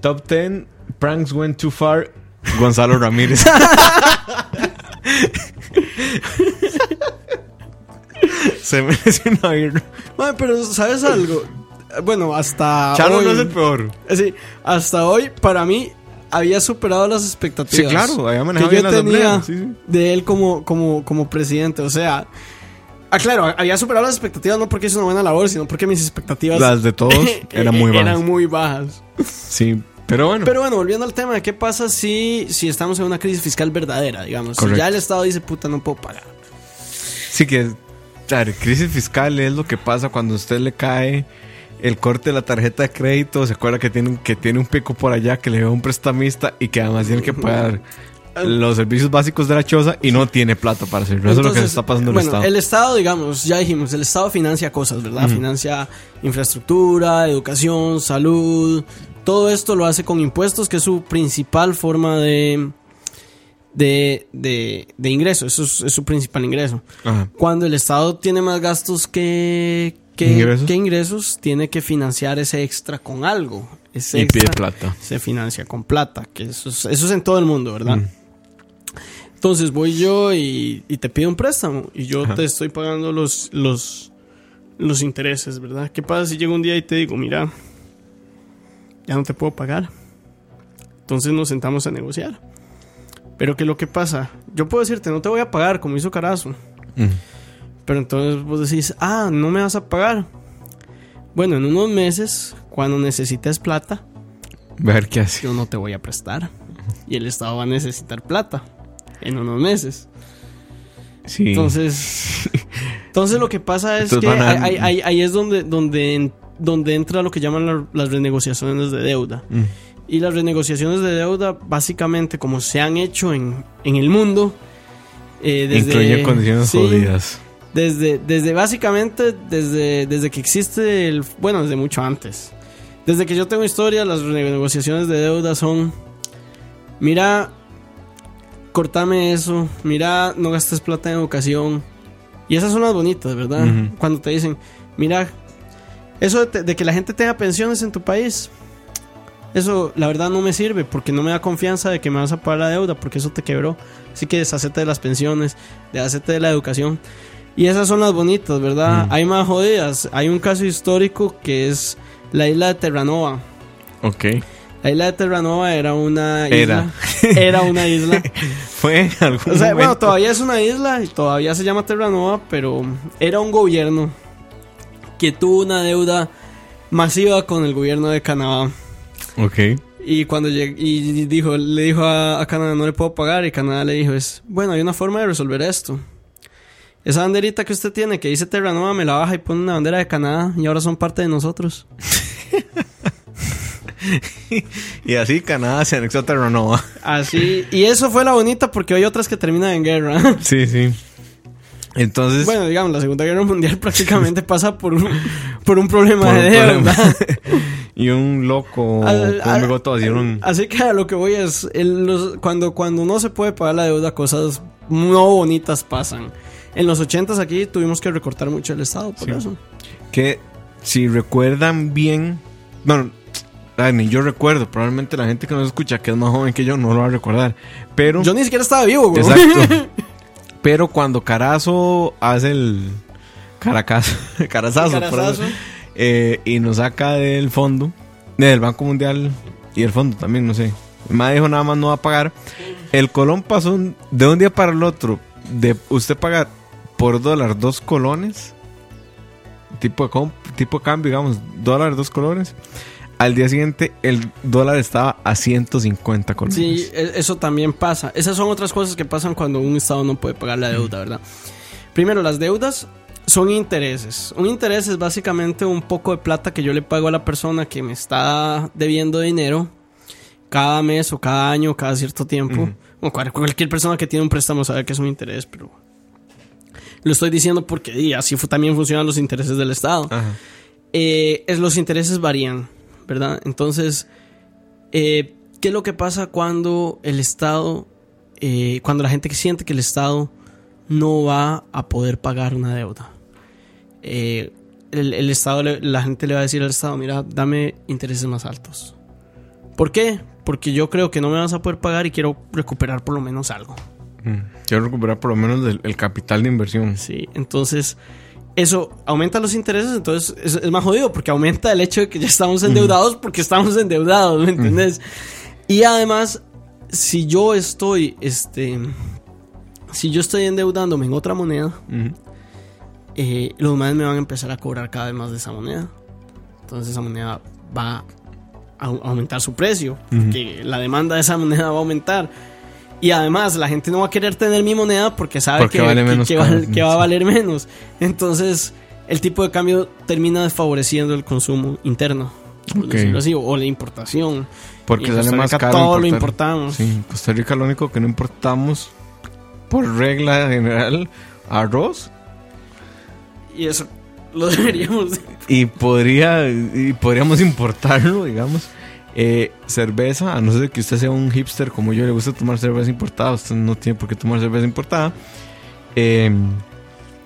S2: Top 10 pranks went too far. Gonzalo Ramírez. Se merece una birra.
S3: mae, pero, ¿sabes algo? Bueno, hasta.
S2: Chalo
S3: hoy,
S2: no es el peor.
S3: eh, sí, hasta hoy, para mí, había superado las expectativas.
S2: Sí, claro, había
S3: que
S2: manejado
S3: yo
S2: bien la
S3: tenía.
S2: Sí, sí.
S3: de él como, como, como presidente. O sea. Ah, claro, había superado las expectativas no porque hizo una buena labor, sino porque mis expectativas
S2: Las de todos eran muy bajas.
S3: eran muy bajas.
S2: Sí, pero bueno.
S3: Pero bueno, volviendo al tema de qué pasa si, si estamos en una crisis fiscal verdadera, digamos. Si ya el Estado dice, puta, no puedo pagar.
S2: Sí que, claro, crisis fiscal es lo que pasa cuando a usted le cae el corte de la tarjeta de crédito, se acuerda que tiene, un- que tiene un pico por allá que le dio un prestamista y que además tiene que pagar los servicios básicos de la choza y no tiene plata para hacerlo. Eso es lo que
S3: Entonces,
S2: está pasando en el Estado.
S3: el Estado, digamos, ya dijimos, el Estado financia cosas, ¿verdad? Financia infraestructura, educación, salud. Todo esto lo hace con impuestos, que es su principal forma de, de, de, de ingreso. Eso es, es su principal ingreso.
S2: Ajá.
S3: Cuando el Estado tiene más gastos que, que,
S2: ¿Ingresos?
S3: que ingresos, tiene que financiar ese extra con algo. Ese
S2: Y pide
S3: extra
S2: plata.
S3: se financia con plata, que eso es, eso es en todo el mundo, ¿verdad?
S2: Mm.
S3: Entonces voy yo y, y te pido un préstamo y yo
S2: Ajá.
S3: te estoy pagando los, los, los intereses, ¿verdad? ¿Qué pasa si llega un día y te digo, mira, ya no te puedo pagar? Entonces nos sentamos a negociar. Pero ¿qué es lo que pasa? Yo puedo decirte, no te voy a pagar como hizo Carazo.
S2: Mm.
S3: Pero entonces vos decís, ah, no me vas a pagar. Bueno, en unos meses, cuando necesites plata,
S2: Ver qué hace.
S3: yo no te voy a prestar. Y el Estado va a necesitar plata en unos meses.
S2: Sí.
S3: Entonces, entonces lo que pasa es
S2: Entonces
S3: que
S2: a-
S3: ahí, ahí- ahí es donde, donde, donde entra lo que llaman la- las renegociaciones de deuda.
S2: Mm.
S3: Y las renegociaciones de deuda, básicamente, como se han hecho en, en el mundo, eh, desde,
S2: Incluye condiciones
S3: sí,
S2: jodidas.
S3: Desde, desde básicamente, desde, desde que existe el. Bueno, desde mucho antes. Desde que yo tengo historia, las renegociaciones de deuda son. Mira, cortame eso. Mira, no gastes plata en educación. Y esas son las bonitas, ¿verdad? Cuando te dicen, mira, eso de, te- de que la gente tenga pensiones en tu país. Eso, la verdad, no me sirve porque no me da confianza de que me vas a pagar la deuda porque eso te quebró. Así que deshacete de las pensiones, deshacete de la educación. Y esas son las bonitas, ¿verdad?
S2: Mm.
S3: Hay más jodidas. Hay un caso histórico que es la isla de Terranova.
S2: Ok.
S3: La isla de Terranova era una
S2: Era.
S3: isla. Era una isla.
S2: Fue en algún
S3: O sea, bueno, todavía es una isla y todavía se llama Terranova, pero era un gobierno que tuvo una deuda masiva con el gobierno de Canadá.
S2: Ok.
S3: Y cuando lleg- y dijo, le dijo a, a Canadá, no le puedo pagar, y Canadá le dijo, es, bueno, hay una forma de resolver esto. Esa banderita que usted tiene que dice Terranova me la baja y pone una bandera de Canadá y ahora son parte de nosotros.
S2: Y así Canadá se anexó a Terranova.
S3: Así, y eso fue la bonita porque hay otras que terminan en guerra.
S2: Sí, sí. Entonces,
S3: Bueno, digamos, la Segunda Guerra Mundial prácticamente pasa por un, por un problema
S2: por
S3: de deuda.
S2: y un loco
S3: Al-
S2: con
S3: al-
S2: bigote hicieron.
S3: Así que a lo que voy es, el- los- cuando, cuando no se puede pagar la deuda, cosas no bonitas pasan. En los 80 aquí tuvimos que recortar mucho el Estado por
S2: Sí.
S3: eso.
S2: Que si recuerdan bien. Bueno, ni yo recuerdo. Probablemente la gente que nos escucha, que es más joven que yo, no lo va a recordar. Pero.
S3: Yo ni siquiera estaba vivo, güey.
S2: Exacto. Pero cuando Carazo hace el caracazo, carazazo, por
S3: Carazazo.
S2: eso, eh, y nos saca del fondo, del Banco Mundial y el fondo también, no sé. Me dijo nada más no va a pagar. El colón pasó un- de un día para el otro de usted pagar por dólar dos colones, tipo de, tipo de cambio, digamos, dólar dos colones. Al día siguiente el dólar estaba a 150 colones.
S3: Sí, e- eso también pasa. Esas son otras cosas que pasan cuando un Estado no puede pagar la deuda, ¿verdad? Primero, las deudas son intereses. Un interés es básicamente un poco de plata que yo le pago a la persona que me está debiendo dinero cada mes o cada año o cada cierto tiempo.
S2: Ujú.
S3: O cual- cualquier persona que tiene un préstamo sabe que es un interés, pero lo estoy diciendo porque y así también funcionan los intereses del Estado eh, es, los intereses varían, ¿verdad? Entonces, eh, ¿qué es lo que pasa cuando el Estado, eh, cuando la gente siente que el Estado no va a poder pagar una deuda? Eh, el, el Estado, la gente le va a decir al Estado, mira, dame intereses más altos. ¿Por qué? Porque yo creo que no me vas a poder pagar y quiero recuperar por lo menos algo.
S2: Mm. Quiero recuperar por lo menos el, el capital de inversión.
S3: Sí, entonces eso aumenta los intereses, entonces es, es más jodido porque aumenta el hecho de que ya estamos endeudados porque estamos endeudados, ¿me entiendes? Y además, si yo estoy, este, si yo estoy endeudándome en otra moneda, eh, los demás me van a empezar a cobrar cada vez más de esa moneda. Entonces esa moneda va a au- aumentar su precio, porque la demanda de esa moneda va a aumentar. Y además la gente no va a querer tener mi moneda porque sabe
S2: Porque
S3: que,
S2: vale
S3: va a valer menos. Entonces el tipo de cambio termina desfavoreciendo el consumo interno. así, o, la importación.
S2: Porque sale
S3: Costa
S2: más caro.
S3: Todo lo importamos.
S2: Sí, en Costa Rica lo único que no importamos, por regla general, arroz.
S3: Y eso lo deberíamos... de-
S2: Y podría y podríamos importarlo, digamos. Eh, cerveza, a no ser que usted sea un hipster como yo, le gusta tomar cerveza importada. Usted no tiene por qué tomar cerveza importada. Eh,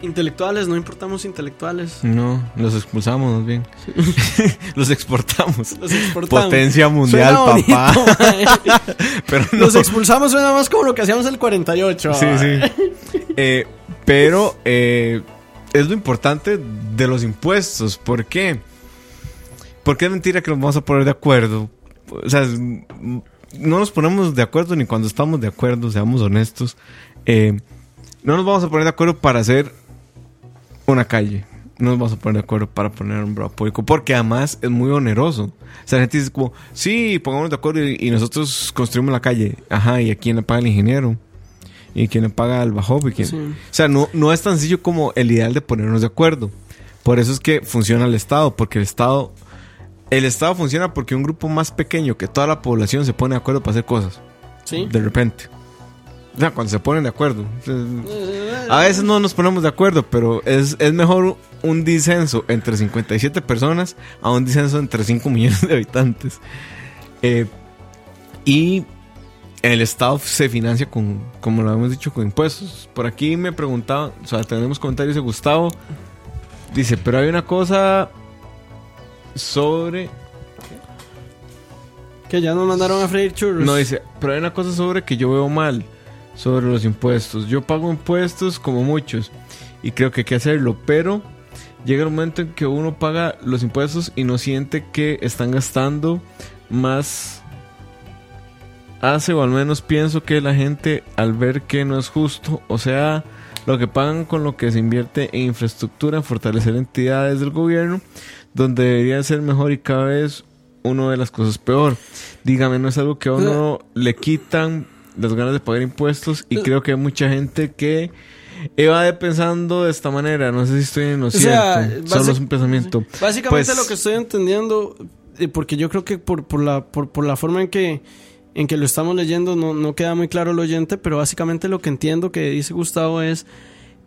S3: Intelectuales, no importamos intelectuales.
S2: no, los expulsamos más bien. los exportamos.
S3: Los exportamos.
S2: Potencia mundial,
S3: bonito,
S2: papá. Pero no.
S3: Los expulsamos suena más como lo que hacíamos el 48.
S2: Sí, sí. Eh, pero eh, es lo importante de los impuestos. ¿Por qué? Porque es mentira que nos vamos a poner de acuerdo. O sea, no nos ponemos de acuerdo ni cuando estamos de acuerdo, seamos honestos. Eh, no nos vamos a poner de acuerdo para hacer una calle. No nos vamos a poner de acuerdo para poner un bravo público. Porque además es muy oneroso. O sea, la gente dice como, sí, pongámonos de acuerdo y, y nosotros construimos la calle. Ajá, ¿y a quién le paga el ingeniero? ¿Y quién le paga el bajo? ¿Y quién?
S3: Sí.
S2: O sea, no, no es tan sencillo como el ideal de ponernos de acuerdo. Por eso es que funciona el Estado, porque el Estado... El Estado funciona porque un grupo más pequeño que toda la población se pone de acuerdo para hacer cosas.
S3: Sí.
S2: De repente. O sea, cuando se ponen de acuerdo. A veces no nos ponemos de acuerdo, pero es, es mejor un disenso entre 57 personas a un disenso entre 5 millones de habitantes. Eh, y el Estado se financia con, como lo hemos dicho, con impuestos. Por aquí me preguntaba, o sea, tenemos comentarios de Gustavo. Dice, pero hay una cosa sobre...
S3: Que ya nos mandaron a freír churros.
S2: No, dice, pero hay una cosa sobre que yo veo mal, sobre los impuestos. Yo pago impuestos como muchos y creo que hay que hacerlo, pero llega el momento en que uno paga los impuestos y no siente que están gastando más hace, o al menos pienso que la gente al ver que no es justo, o sea, lo que pagan con lo que se invierte en infraestructura, en fortalecer entidades del gobierno, donde debería ser mejor y cada vez uno de las cosas peor. Dígame, no es algo que a uno le quitan las ganas de pagar impuestos y creo que hay mucha gente que evade pensando de esta manera. No sé si estoy en lo
S3: O sea,
S2: cierto. Solo es un pensamiento.
S3: Básicamente
S2: Pues-
S3: lo que estoy entendiendo, eh, porque yo creo que por, por, la, por, por la forma en que, en que lo estamos leyendo no, no queda muy claro el oyente, pero básicamente lo que entiendo que dice Gustavo es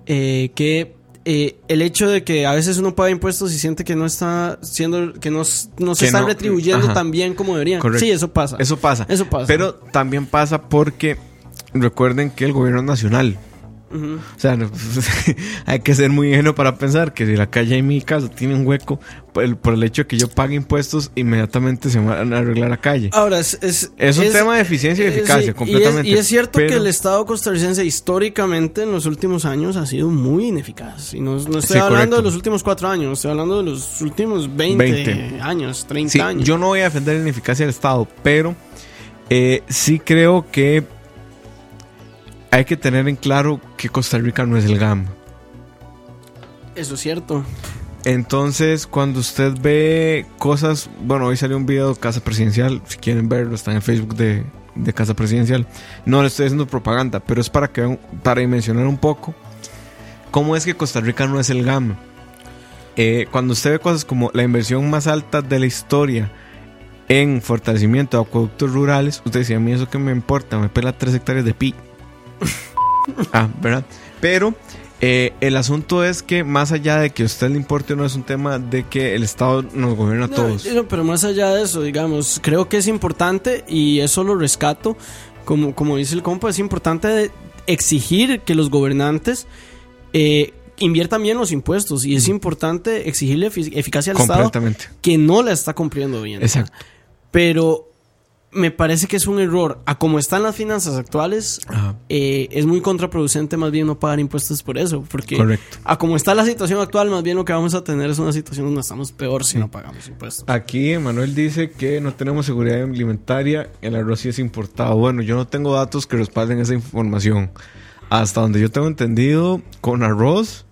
S3: eh, que eh, el hecho de que a veces uno paga impuestos y siente que no está siendo, que no, no se
S2: Que no-
S3: retribuyendo
S2: ajá.
S3: tan bien como deberían.
S2: Correcto.
S3: Sí, eso pasa.
S2: Eso pasa.
S3: Eso pasa.
S2: Pero también pasa porque recuerden que el gobierno es O sea, no- hay que ser muy ingenuo para pensar que si la calle en mi casa tiene un hueco, por el, por el hecho de que yo pague impuestos, inmediatamente se van a arreglar la calle.
S3: Ahora, es, es,
S2: Es un tema de eficiencia y
S3: eh,
S2: eficacia,
S3: y
S2: completamente.
S3: Y es, cierto
S2: Pero-
S3: que el Estado costarricense históricamente en los últimos años ha sido muy ineficaz. Y no, no estoy
S2: Sí,
S3: hablando
S2: correcto.
S3: de los últimos cuatro años, estoy hablando de los últimos 20,
S2: 20.
S3: años, 30
S2: Sí,
S3: años.
S2: yo no voy a defender la ineficacia del Estado, pero eh, sí creo que hay que tener en claro que Costa Rica no es el GAM.
S3: Eso es cierto.
S2: Entonces, cuando usted ve cosas, bueno, hoy salió un video de Casa Presidencial, si quieren verlo, está en el Facebook de, de Casa Presidencial. No le estoy haciendo propaganda, pero es para que vean- para dimensionar un poco cómo es que Costa Rica no es el GAM. Eh, cuando usted ve cosas como la inversión más alta de la historia en fortalecimiento de acueductos rurales, usted decía, a mí eso que me importa, me pela 3 hectáreas de pi. Ah, ¿verdad? Pero eh, el asunto es que más allá de que a usted le importe o no, es un tema de que el Estado nos gobierna a todos.
S3: no, pero más allá de eso, digamos, creo que es importante y eso lo rescato. Como, como dice el compa, es importante exigir que los gobernantes eh, inviertan bien los impuestos y es importante exigirle efic- eficacia al Estado que no la está cumpliendo bien.
S2: Exacto.
S3: Pero me parece que es un error. A como están las finanzas actuales, eh, es muy contraproducente más bien no pagar impuestos por eso. Porque
S2: Correcto.
S3: a como está la situación actual, más bien lo que vamos a tener es una situación donde estamos peor si no pagamos impuestos.
S2: Aquí Emanuel dice que no tenemos seguridad alimentaria, el arroz sí es importado. Bueno, yo no tengo datos que respalden esa información. Hasta donde yo tengo entendido, con arroz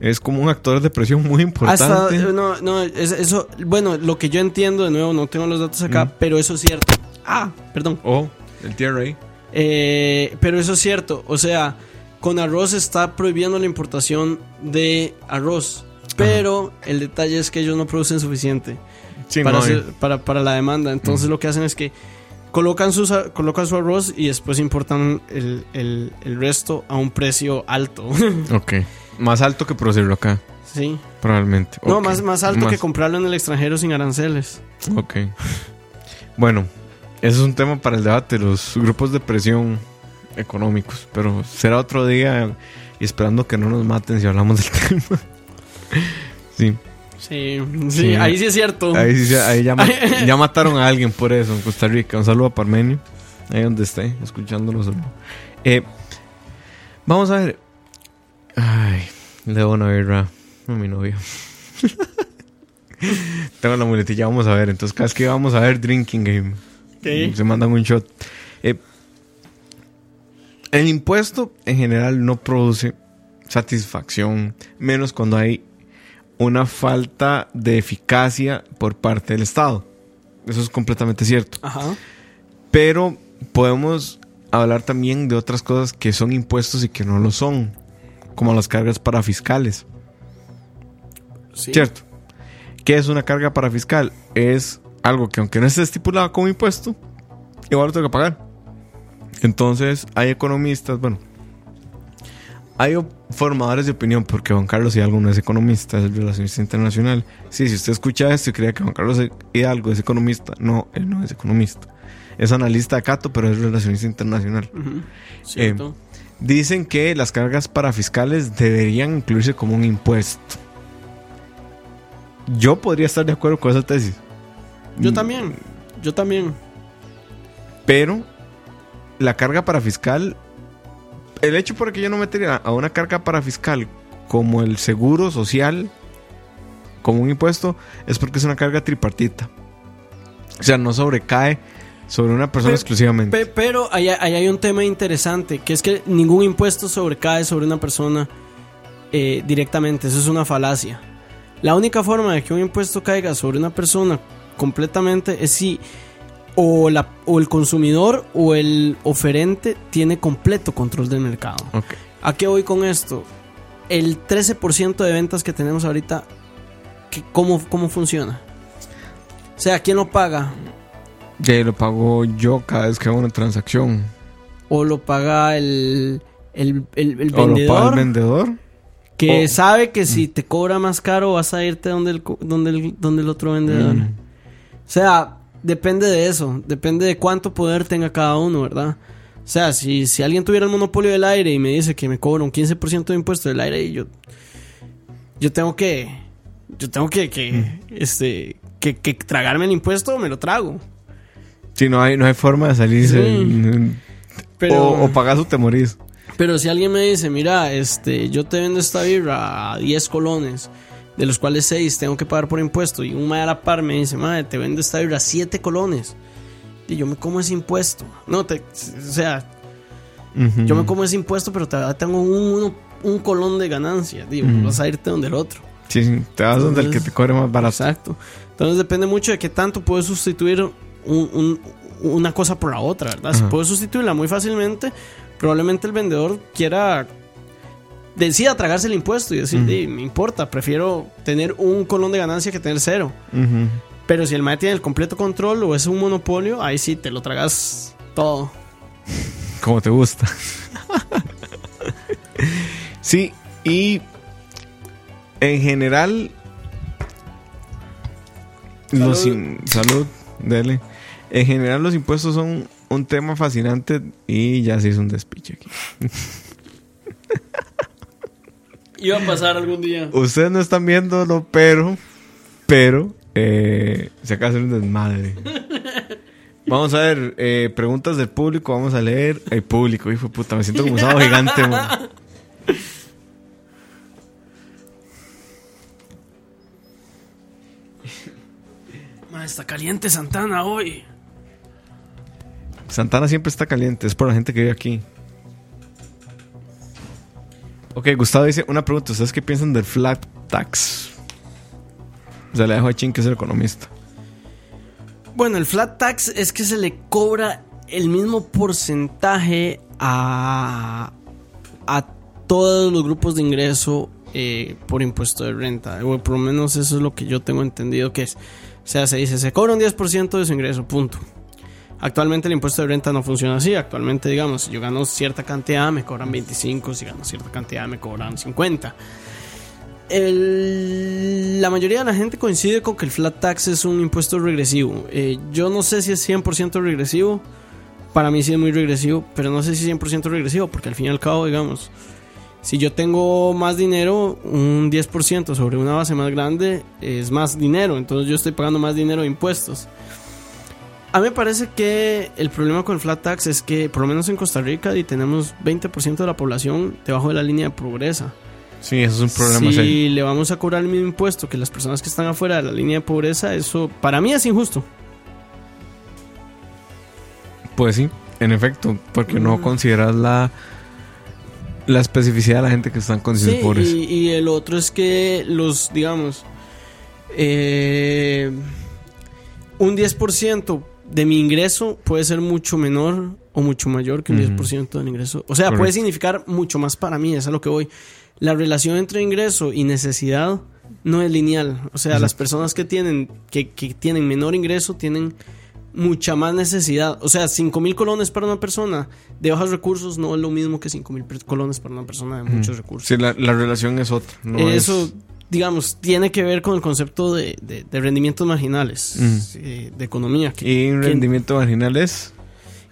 S2: es como un actor de presión muy importante.
S3: Hasta, no, no, es- eso, bueno, lo que yo entiendo, de nuevo, no tengo los datos acá, pero eso es cierto. Ah, perdón.
S2: O el TRA.
S3: Eh, pero eso es cierto, o sea, con arroz está prohibiendo la importación de arroz, pero el detalle es que ellos no producen suficiente
S2: Sí,
S3: para, hacer- para, para la demanda. Entonces lo que hacen es que colocan, sus, colocan su arroz y después importan el, el- el resto a un precio alto.
S2: Ok. Más alto que producirlo acá,
S3: sí.
S2: probablemente.
S3: No, más, más alto
S2: Más-
S3: que comprarlo en el extranjero sin aranceles.
S2: Ok. Bueno, eso es un tema para el debate, los grupos de presión económicos. Pero será otro día y esperando que no nos maten si hablamos del tema. sí.
S3: Sí, sí,
S2: Sí.
S3: ahí sí es cierto.
S2: Ahí, sí ahí ya, ma- ya mataron a alguien por eso en Costa Rica. Un saludo a Parmenio. Ahí donde esté, escuchándolo solo. Eh, vamos a ver. Ay, le debo una birra a mi novia. Tengo la muletilla, vamos a ver. Entonces, cada vez que vamos a ver Drinking Game, Se mandan un shot. Eh, el impuesto en general no produce satisfacción, menos cuando hay una falta de eficacia por parte del Estado. Eso es completamente cierto.
S3: Ajá.
S2: Pero podemos hablar también de otras cosas que son impuestos y que no lo son, como las cargas parafiscales.
S3: Sí.
S2: ¿Cierto? ¿Qué es una carga parafiscal? Es algo que aunque no esté estipulado como impuesto, igual lo tengo que pagar. Entonces hay economistas, bueno, hay formadores de opinión, porque Juan Carlos Hidalgo no es economista, es relacionista internacional. Sí, si usted escucha esto y cree que Juan Carlos Hidalgo es economista, no, él no es economista. Es analista de Cato, pero es relacionista internacional.
S3: Ujú. Cierto.
S2: Dicen que las cargas parafiscales deberían incluirse como un impuesto. Yo podría estar de acuerdo con esa tesis.
S3: Yo también. Yo también.
S2: Pero la carga parafiscal, el hecho por el que yo no metería a una carga parafiscal como el seguro social, como un impuesto, es porque es una carga tripartita. O sea, no sobrecae sobre una persona
S3: Pe-
S2: exclusivamente.
S3: Pe- pero ahí, ahí hay un tema interesante, que es que ningún impuesto sobrecae sobre una persona eh, directamente. Eso es una falacia. La única forma de que un impuesto caiga sobre una persona completamente es si o, la, o el consumidor o el oferente tiene completo control del mercado. ¿A qué voy con esto? El 13% de ventas que tenemos ahorita, ¿qué- ¿cómo, ¿cómo funciona? O sea, ¿quién lo paga?
S2: Ya lo pago yo cada vez que hago una transacción.
S3: o lo paga el, el, el- el
S2: O lo paga el
S3: vendedor
S2: vendedor.
S3: que
S2: o-
S3: sabe que si te cobra más caro vas a irte donde el, donde el, donde el otro vendedor.
S2: Mm.
S3: O sea, depende de eso, depende de cuánto poder tenga cada uno, ¿verdad? O sea, si, si alguien tuviera el monopolio del aire y me dice que me cobra un 15% de impuesto del aire, y yo, yo tengo que, yo tengo que, que,
S2: Mm.
S3: este, que, que tragarme el impuesto me lo trago.
S2: Sí, no hay, no hay forma de salirse.
S3: Sí. Pero,
S2: O, o pagas o te morís.
S3: Pero si alguien me dice, mira, este, yo te vendo esta birra a 10 colones, de los cuales 6 tengo que pagar por impuesto, y un madre a la par me dice, madre, te vendo esta birra a 7 colones, y yo me como ese impuesto. No, te, o sea, yo me como ese impuesto, pero tengo un, un colón de ganancia. Digo, vas a irte donde el otro.
S2: Sí, te vas donde el que te cobre más barato.
S3: Exacto. Entonces depende mucho de qué tanto puedes sustituir un- un- una cosa por la otra, ¿verdad? Si
S2: Ajá.
S3: puedes sustituirla muy fácilmente, probablemente el vendedor quiera decida tragarse el impuesto y decir,
S2: Ujú.
S3: "Di, me importa, prefiero tener un colón de ganancia que tener cero. Pero si el MAE tiene el completo control o es un monopolio, ahí sí te lo tragas todo.
S2: Como te gusta. sí, y en general. Los
S3: Salud.
S2: in- salud, dele. En general, los impuestos son un tema fascinante y ya se hizo un despiche aquí.
S3: Iba a pasar algún día.
S2: Ustedes no están viéndolo, pero. Pero. Eh, se acaba de hacer un desmadre. Vamos a ver, eh, preguntas del público, vamos a leer. El público, hijo de puta, me siento como un sábado gigante, man.
S3: Ma, está caliente Santana hoy.
S2: Santana siempre está caliente, es por la gente que vive aquí. Ok, Gustavo dice una pregunta: ¿Ustedes qué piensan del flat tax? O sea, le dejo a Chin, que es el economista.
S3: Bueno, el flat tax es que se le cobra el mismo porcentaje a, a todos los grupos de ingreso eh, por impuesto de renta. O por lo menos eso es lo que yo tengo entendido que es. O sea, se dice, se cobra un 10% de su ingreso, punto. Actualmente el impuesto de renta no funciona así. Actualmente, digamos, si yo gano cierta cantidad, me cobran 25. Si gano cierta cantidad, me cobran 50. El- la mayoría de la gente coincide con que el flat tax es un impuesto regresivo. Eh, yo no sé si es 100% regresivo. Para mí sí es muy regresivo, pero no sé si es 100% regresivo, porque al fin y al cabo, digamos, si yo tengo más dinero, un 10% sobre una base más grande es más dinero, entonces yo estoy pagando más dinero de impuestos. A mí me parece que el problema con el flat tax es que, por lo menos en Costa Rica, y tenemos 20% de la población debajo de la línea de pobreza.
S2: Sí, eso es un problema
S3: si
S2: serio.
S3: le vamos a cobrar el mismo impuesto que las personas que están afuera de la línea de pobreza, eso para mí es injusto.
S2: Pues sí, en efecto, porque no
S3: Mm.
S2: consideras la, la especificidad de la gente que están con
S3: Sí,
S2: pobres.
S3: y, y el otro es que los, digamos, eh, un 10% de mi ingreso puede ser mucho menor o mucho mayor que un
S2: Ujú.
S3: 10% del ingreso. O sea, puede significar mucho más para mí, es a lo que voy. La relación entre ingreso y necesidad no es lineal. O sea, las personas que tienen, que, que tienen menor ingreso tienen mucha más necesidad. O sea, 5 mil colones para una persona de bajos recursos no es lo mismo que 5 mil colones para una persona de muchos recursos.
S2: Sí, la, la relación es otra. no
S3: Eso,
S2: es-
S3: digamos, tiene que ver con el concepto de, de- de rendimientos marginales, eh, de economía. Que,
S2: y un
S3: que-
S2: rendimiento marginal es.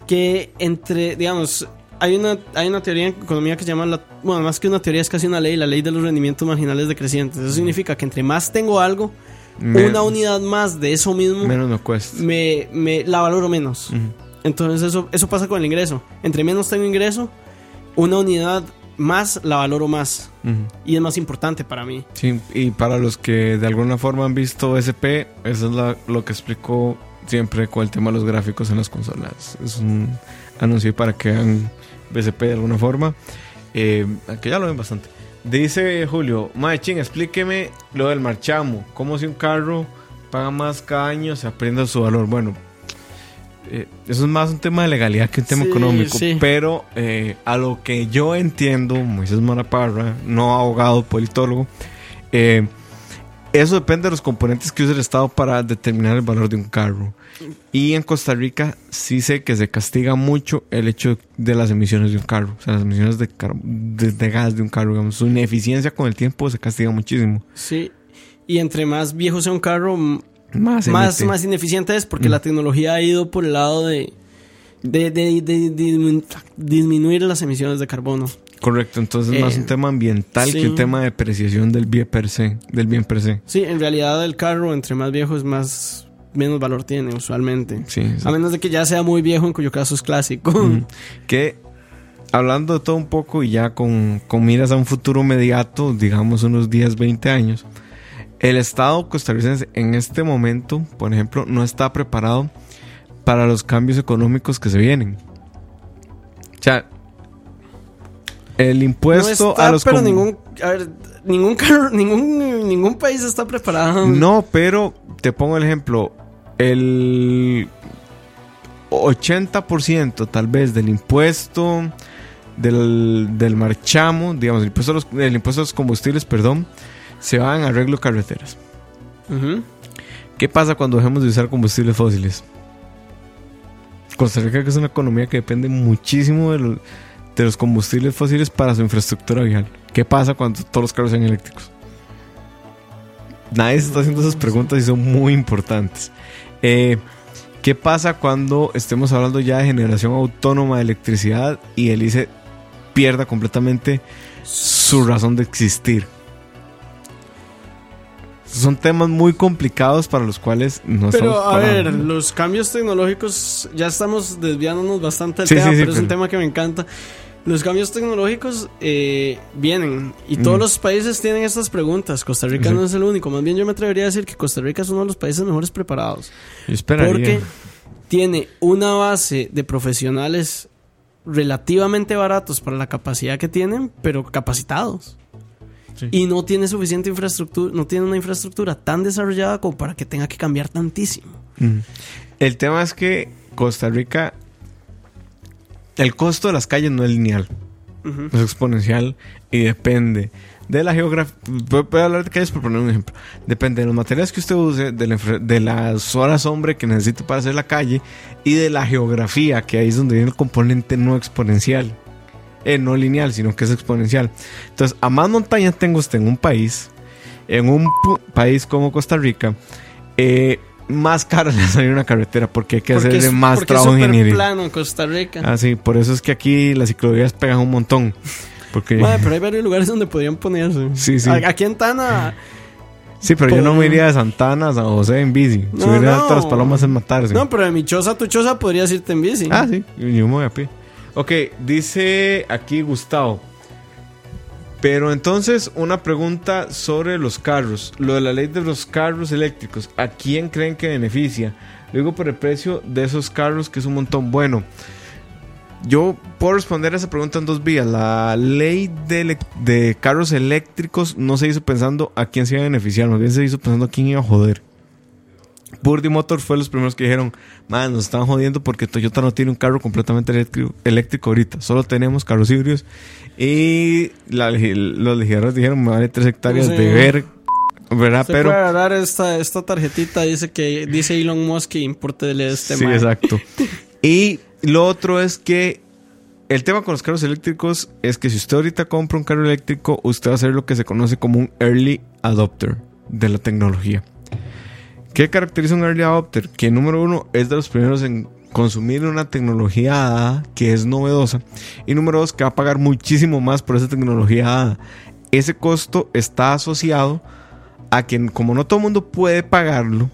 S3: que entre, digamos, hay una, hay una teoría en economía que se llama, la, bueno, más que una teoría es casi una ley, la ley de los rendimientos marginales decrecientes. Eso significa que entre más tengo algo, una unidad más de eso mismo
S2: Menos me cuesta.
S3: me, me la valoro menos. Entonces eso, eso pasa con el ingreso. Entre menos tengo ingreso, una unidad más la valoro más. Y es más importante para mí.
S2: Sí, y para los que de alguna forma han visto SP, eso es la- lo que explicó siempre con el tema de los gráficos en las consolas. Es un anuncio para que hagan BCP de alguna forma. Eh, que ya lo ven bastante. Dice Julio, Machín, explíqueme lo del marchamo. ¿Cómo si un carro paga más cada año se aprende su valor? Bueno, eh, eso es más un tema de legalidad que un tema
S3: Sí,
S2: económico.
S3: sí.
S2: Pero eh, a lo que yo entiendo, Moisés Moraparra, no abogado, politólogo, eh, eso depende de los componentes que usa el Estado para determinar el valor de un carro. Y en Costa Rica sí sé que se castiga mucho el hecho de las emisiones de un carro. O sea, las emisiones de, car- de, de gas de un carro. Digamos, su ineficiencia con el tiempo se castiga muchísimo.
S3: Sí. Y entre más viejo sea un carro,
S2: Más,
S3: más, más ineficiente es porque
S2: Mm.
S3: la tecnología ha ido por el lado de, de, de- de- de dismin- disminuir las emisiones de carbono.
S2: Correcto, entonces es más
S3: Eh,
S2: un tema ambiental
S3: sí.
S2: que un tema de depreciación del bien per se. Del bien per se.
S3: Sí, en realidad el carro entre más viejo es más menos valor tiene usualmente.
S2: Sí, sí.
S3: A menos de que ya sea muy viejo, en cuyo caso es clásico.
S2: Mm. Que hablando de todo un poco y ya con, con miras a un futuro inmediato, digamos unos 10, 20 años, el Estado costarricense en este momento, por ejemplo, no está preparado para los cambios económicos que se vienen. O sea, el
S3: No
S2: impuesto
S3: está,
S2: a los
S3: pero ningún, a ver, ningún ningún, ningún país está preparado.
S2: No, pero te pongo el ejemplo. El 80% tal vez del impuesto del, del marchamo, digamos, el impuesto, a los, el impuesto a los combustibles, perdón, se va en arreglo carreteras. ¿Qué pasa cuando dejemos de usar combustibles fósiles? Costa Rica que es una economía que depende muchísimo de los, de los combustibles fósiles para su infraestructura vial. ¿Qué pasa cuando todos los carros sean eléctricos? Nadie se está haciendo esas preguntas y son muy importantes. Eh, ¿Qué pasa cuando estemos hablando ya de generación autónoma de electricidad y el ICE pierda completamente su razón de existir? Son temas muy complicados para los cuales no
S3: Pero
S2: estamos
S3: a ver, los cambios tecnológicos, ya estamos desviándonos bastante del
S2: Sí,
S3: tema,
S2: sí, sí,
S3: pero es un tema que me encanta. Los cambios tecnológicos eh, vienen y todos
S2: Mm.
S3: los países tienen estas preguntas. Costa Rica
S2: Sí.
S3: no es el único. Más bien yo me atrevería a decir que Costa Rica es uno de los países mejores preparados. Porque tiene una base de profesionales relativamente baratos para la capacidad que tienen, pero capacitados.
S2: Sí.
S3: Y no tiene suficiente infraestructura, no tiene una infraestructura tan desarrollada como para que tenga que cambiar tantísimo.
S2: Mm. El tema es que Costa Rica, el costo de las calles no es lineal, es exponencial y depende de la geografía. Voy a hablar de calles por poner un ejemplo. Depende de los materiales que usted use, de, la infra- de las horas hombre que necesite para hacer la calle y de la geografía, que ahí es donde viene el componente no exponencial. Eh, no lineal, sino que es exponencial. Entonces, a más montañas tengo usted en un país, en un país como Costa Rica, eh, más caro le sale una carretera porque hay que
S3: Porque
S2: hacerle
S3: es-
S2: más trabajo ingeniería.
S3: plano en Costa Rica.
S2: Ah, sí, por eso es que aquí las ciclovías pegan un montón. Porque,
S3: Madre, pero hay varios lugares donde podrían ponerse.
S2: Sí, sí.
S3: Aquí en Tana.
S2: sí, pero yo no me iría de Santana a San José en bici.
S3: No,
S2: Subir
S3: no.
S2: hasta las palomas en matarse.
S3: No, pero de mi choza a tu choza podrías irte en bici.
S2: Ah, sí, yo me voy a pie. Ok, dice aquí Gustavo. Pero entonces, una pregunta sobre los carros. Lo de la ley de los carros eléctricos. ¿A quién creen que beneficia? Luego por el precio de esos carros, que es un montón. Bueno, yo puedo responder a esa pregunta en dos vías. La ley de, de carros eléctricos no se hizo pensando a quién se iba a beneficiar, más bien se hizo pensando a quién iba a joder. Purdy Motor fue los primeros que dijeron, man, nos están jodiendo porque Toyota no tiene un carro completamente eléctrico, eléctrico ahorita, solo tenemos carros híbridos. Y la los legisladores dijeron, me vale tres hectáreas
S3: Sí.
S2: de ver, ¿verdad?
S3: Se
S2: Pero...
S3: puede agarrar esta, esta tarjetita, dice que dice Elon Musk que importe este
S2: Sí,
S3: mae.
S2: exacto. Y lo otro es que el tema con los carros eléctricos es que si usted ahorita compra un carro eléctrico, usted va a ser lo que se conoce como un early adopter de la tecnología. ¿Qué caracteriza un early adopter? Que número uno es de los primeros en consumir una tecnología dada que es novedosa. Y número dos, que va a pagar muchísimo más por esa tecnología dada. Ese costo está asociado a que como no todo el mundo puede pagarlo,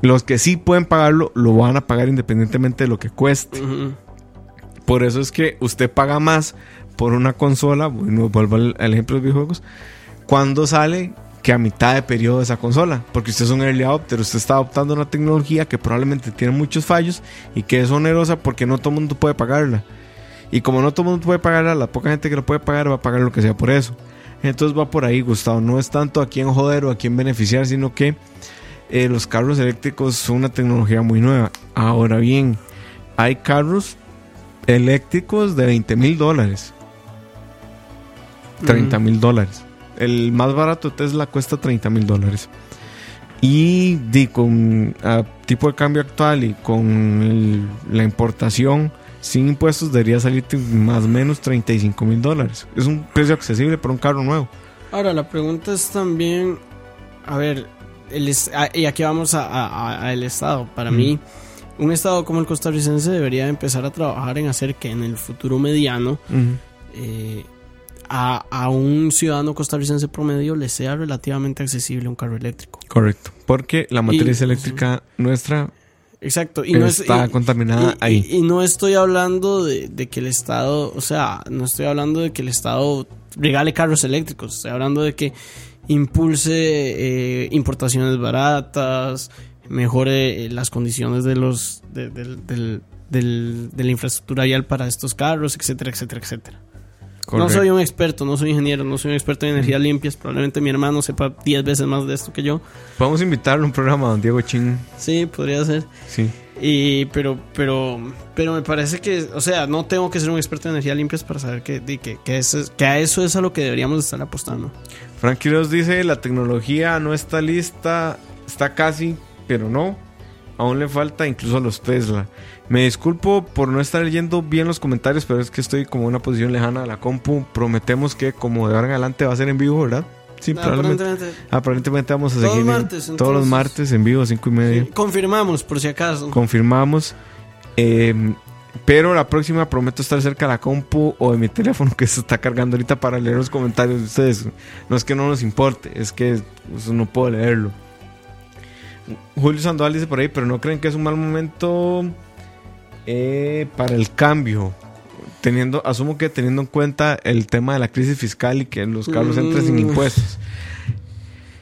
S2: los que sí pueden pagarlo lo van a pagar independientemente de lo que cueste. Por eso es que usted paga más por una consola, bueno, vuelvo al, al ejemplo de los videojuegos, cuando sale que a mitad de periodo de esa consola. Porque usted es un early adopter, usted está adoptando una tecnología que probablemente tiene muchos fallos y que es onerosa porque no todo el mundo puede pagarla. Y como no todo el mundo puede pagarla, la poca gente que lo puede pagar va a pagar lo que sea por eso. Entonces va por ahí, Gustavo. No es tanto a quién joder o a quién beneficiar, sino que eh, los carros eléctricos son una tecnología muy nueva. Ahora bien, hay carros eléctricos de 20 mil dólares. 30 mil dólares. El más barato de Tesla cuesta 30 mil dólares. Y di, con a tipo de cambio actual y con el- la importación sin impuestos debería salirte más o menos 35 mil dólares. Es un precio accesible para un carro nuevo.
S3: Ahora, la pregunta es también, a ver, el a- y aquí vamos a, a- a- al Estado. Para
S2: Mm.
S3: mí, un Estado como el costarricense debería empezar a trabajar en hacer que en el futuro mediano eh, a, a un ciudadano costarricense promedio le sea relativamente accesible un carro eléctrico.
S2: Correcto. Porque la matriz
S3: Y-
S2: eléctrica nuestra
S3: Exacto. Y no es-
S2: está
S3: y-
S2: contaminada
S3: y-
S2: ahí.
S3: Y, y no estoy hablando de, de que el Estado, o sea, no estoy hablando de que el Estado regale carros eléctricos, estoy hablando de que impulse eh, importaciones baratas, mejore eh, las condiciones de los de, del- del- del- de la infraestructura vial para estos carros, etcétera, etcétera, etcétera. No soy un experto, no soy ingeniero, no soy un experto en energías limpias, probablemente mi hermano sepa 10 veces más de esto que yo.
S2: Podemos invitarle a un programa a don Diego Chin.
S3: Sí, podría ser.
S2: Sí.
S3: Y, pero, pero, pero me parece que, o sea, no tengo que ser un experto en energías limpias para saber que, que, que, eso que a eso es a lo que deberíamos estar apostando.
S2: Frankie Ross dice, la tecnología no está lista, está casi, pero no. Aún le falta incluso a los Tesla. Me disculpo por no estar leyendo bien los comentarios, pero es que estoy como en una posición lejana a la compu. Prometemos que como de ahora en adelante va a ser en vivo, ¿verdad? Sí,
S3: Ah,
S2: probablemente.
S3: aparentemente,
S2: Aparentemente vamos a
S3: Todos
S2: seguir en-
S3: martes,
S2: todos los martes en vivo, cinco y media.
S3: sí, confirmamos, por si acaso.
S2: Confirmamos. Eh, pero la próxima prometo estar cerca de la compu o de mi teléfono que se está cargando ahorita para leer los comentarios de ustedes. No es que no nos importe, es que pues, no puedo leerlo. Julio Sandoval dice por ahí, pero no creen que es un mal momento eh, para el cambio. Teniendo, asumo que teniendo en cuenta el tema de la crisis fiscal y que los carros entren sin
S3: Mm.
S2: impuestos.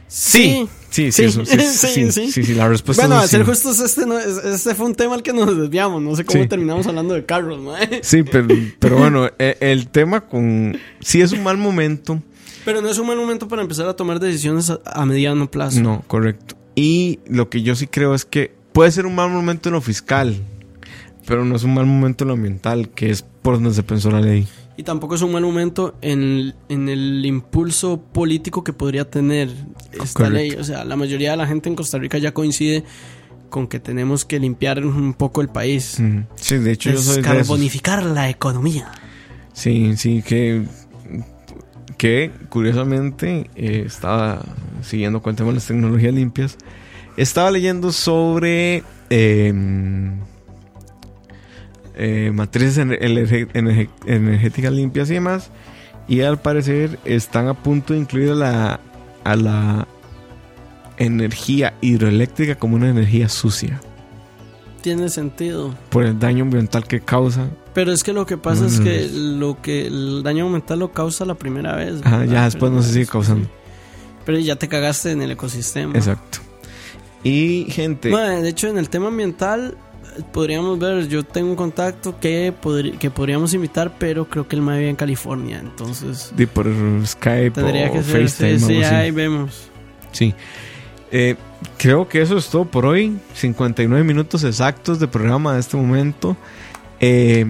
S2: Sí, sí, sí,
S3: Sí,
S2: eso, sí,
S3: sí,
S2: sí,
S3: sí.
S2: sí, sí, la respuesta
S3: bueno,
S2: es
S3: a ser justos, este, no, es- este fue un tema al que nos desviamos. No sé cómo terminamos hablando de carros, mae.
S2: Sí, pero, pero bueno, e- el tema con... Sí es un mal momento.
S3: Pero no es un mal momento para empezar a tomar decisiones a, a mediano plazo.
S2: No, correcto. Y lo que yo sí creo es que puede ser un mal momento en lo fiscal, pero no es un mal momento en lo ambiental, que es por donde se pensó la ley.
S3: Y tampoco es un mal momento en, en el impulso político que podría tener esta
S2: Correcto.
S3: ley. O sea, la mayoría de la gente en Costa Rica ya coincide con que tenemos que limpiar un poco el país.
S2: Sí, de hecho yo soy.
S3: Descarbonificar la economía.
S2: Sí, sí, que... Que curiosamente eh, estaba siguiendo con el tema de las tecnologías limpias. Estaba leyendo sobre... em, eh, matrices ener- ener- ener- energéticas limpias y demás. Y al parecer están a punto de incluir a la, a la energía hidroeléctrica como una energía sucia.
S3: Tiene sentido.
S2: Por el daño ambiental que causa.
S3: Pero es que lo que pasa
S2: Mm.
S3: es que lo que el daño ambiental lo causa la primera vez.
S2: Ya después no se sigue causando.
S3: Pero ya te cagaste en el ecosistema.
S2: Exacto. Y gente.
S3: De hecho, en el tema ambiental podríamos ver, yo tengo un contacto que, podri- que podríamos invitar, pero creo que el mae vive en California, entonces
S2: de por Skype
S3: tendría
S2: o
S3: que ser,
S2: FaceTime
S3: sí, ahí vemos.
S2: Sí. Eh, creo que eso es todo por hoy. 59 minutos exactos de programa de este momento. Eh,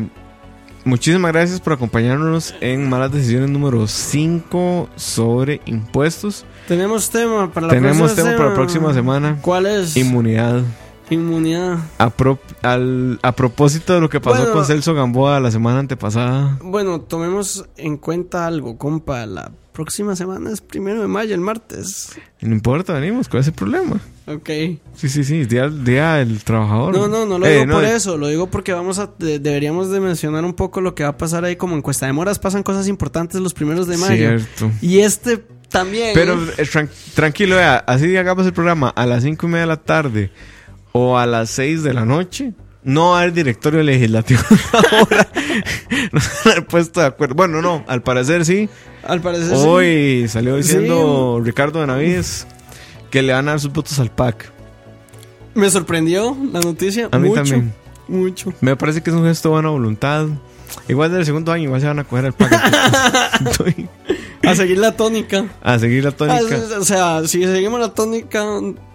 S2: muchísimas gracias por acompañarnos en Malas Decisiones número 5 sobre impuestos.
S3: Tenemos tema para la
S2: Tenemos
S3: próxima
S2: tema para la próxima semana.
S3: ¿Cuál es?
S2: Inmunidad.
S3: Inmunidad.
S2: A, pro- al- a propósito de lo que pasó
S3: Bueno.
S2: con Celso Gamboa la semana antepasada.
S3: Bueno, tomemos en cuenta algo, compa. La próxima semana es primero de mayo, el martes.
S2: No importa, venimos con ese problema.
S3: Ok.
S2: Sí, sí, sí. Día, día del trabajador.
S3: No, no, no lo
S2: Eh,
S3: digo por
S2: eh,
S3: eso, lo digo porque vamos a de- deberíamos de mencionar un poco lo que va a pasar ahí como encuesta de moras pasan cosas importantes los primeros de mayo.
S2: Cierto.
S3: Y este también.
S2: Pero eh, tran- tranquilo, vea, así hagamos el programa a las cinco y media de la tarde o a las 6 de la noche. no al directorio legislativo ahora. no se han puesto de acuerdo. Bueno, no, al parecer sí.
S3: Al parecer sí.
S2: Hoy salió diciendo Ricardo Benavides que le van a dar sus votos al PAC.
S3: Me sorprendió la noticia.
S2: A mí
S3: mucho,
S2: también.
S3: Mucho.
S2: Me parece que es un gesto de buena voluntad. Igual del segundo año, igual se van a coger al PAC. Estoy-
S3: A seguir la tónica.
S2: a seguir la
S3: Ah,
S2: tónica.
S3: o sea, si seguimos la tónica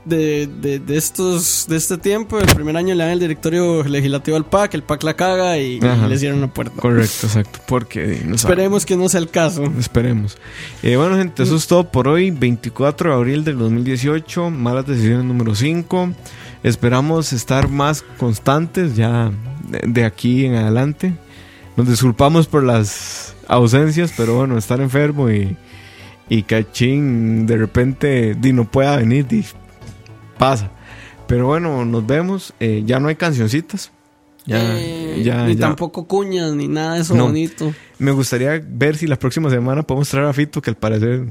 S3: de, de, de estos de este tiempo, el primer año le dan el directorio legislativo al PAC, el PAC la caga y, y le cierran la puerta.
S2: Correcto, exacto. Porque no.
S3: Esperemos que no sea el caso.
S2: Esperemos. Eh, bueno, gente, eso es todo por hoy. 24 de abril del 2018. Malas decisiones número 5. Esperamos estar más constantes ya de, de aquí en adelante. Nos disculpamos por las ausencias, pero bueno, estar enfermo y, y Cachín de repente di, no pueda venir, di, pasa. Pero bueno, nos vemos. Eh, ya no hay cancioncitas. Ya,
S3: Eh,
S2: ya,
S3: ni
S2: ya.
S3: tampoco cuñas, ni nada de eso
S2: No.
S3: bonito.
S2: Me gustaría ver si la próxima semana podemos traer a Fito, que al parecer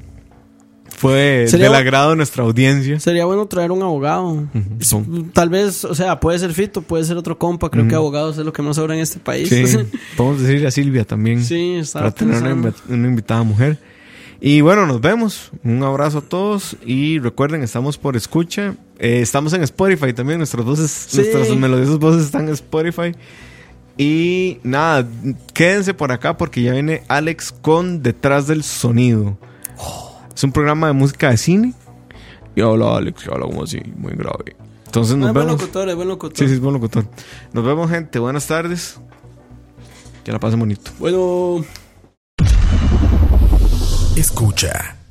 S2: fue
S3: Sería
S2: del agrado de nuestra audiencia.
S3: Sería bueno traer un abogado. S-
S2: son-
S3: Tal vez, o sea, puede ser Fito, puede ser otro compa. Creo que abogados es lo que más sobra en este país.
S2: Sí, podemos decirle a Silvia también
S3: Sí,
S2: para tener una,
S3: pensando.
S2: una invitada mujer. Y bueno, nos vemos. Un abrazo a todos. Y recuerden, estamos por escucha. Eh, estamos en Spotify también. Nuestras voces,
S3: Sí.
S2: nuestras melodiosas voces están en Spotify. Y nada, quédense por acá porque ya viene Alex con Detrás del Sonido. Es un programa de música de cine. Y habla Alex, que habla como así, muy grave. Entonces nos
S3: Ah, es buen
S2: vemos.
S3: locutor, es buen locutor.
S2: Sí, sí, es buen locutor. Nos vemos, gente. Buenas tardes. Que la pasen bonito.
S3: Bueno.
S1: Escucha.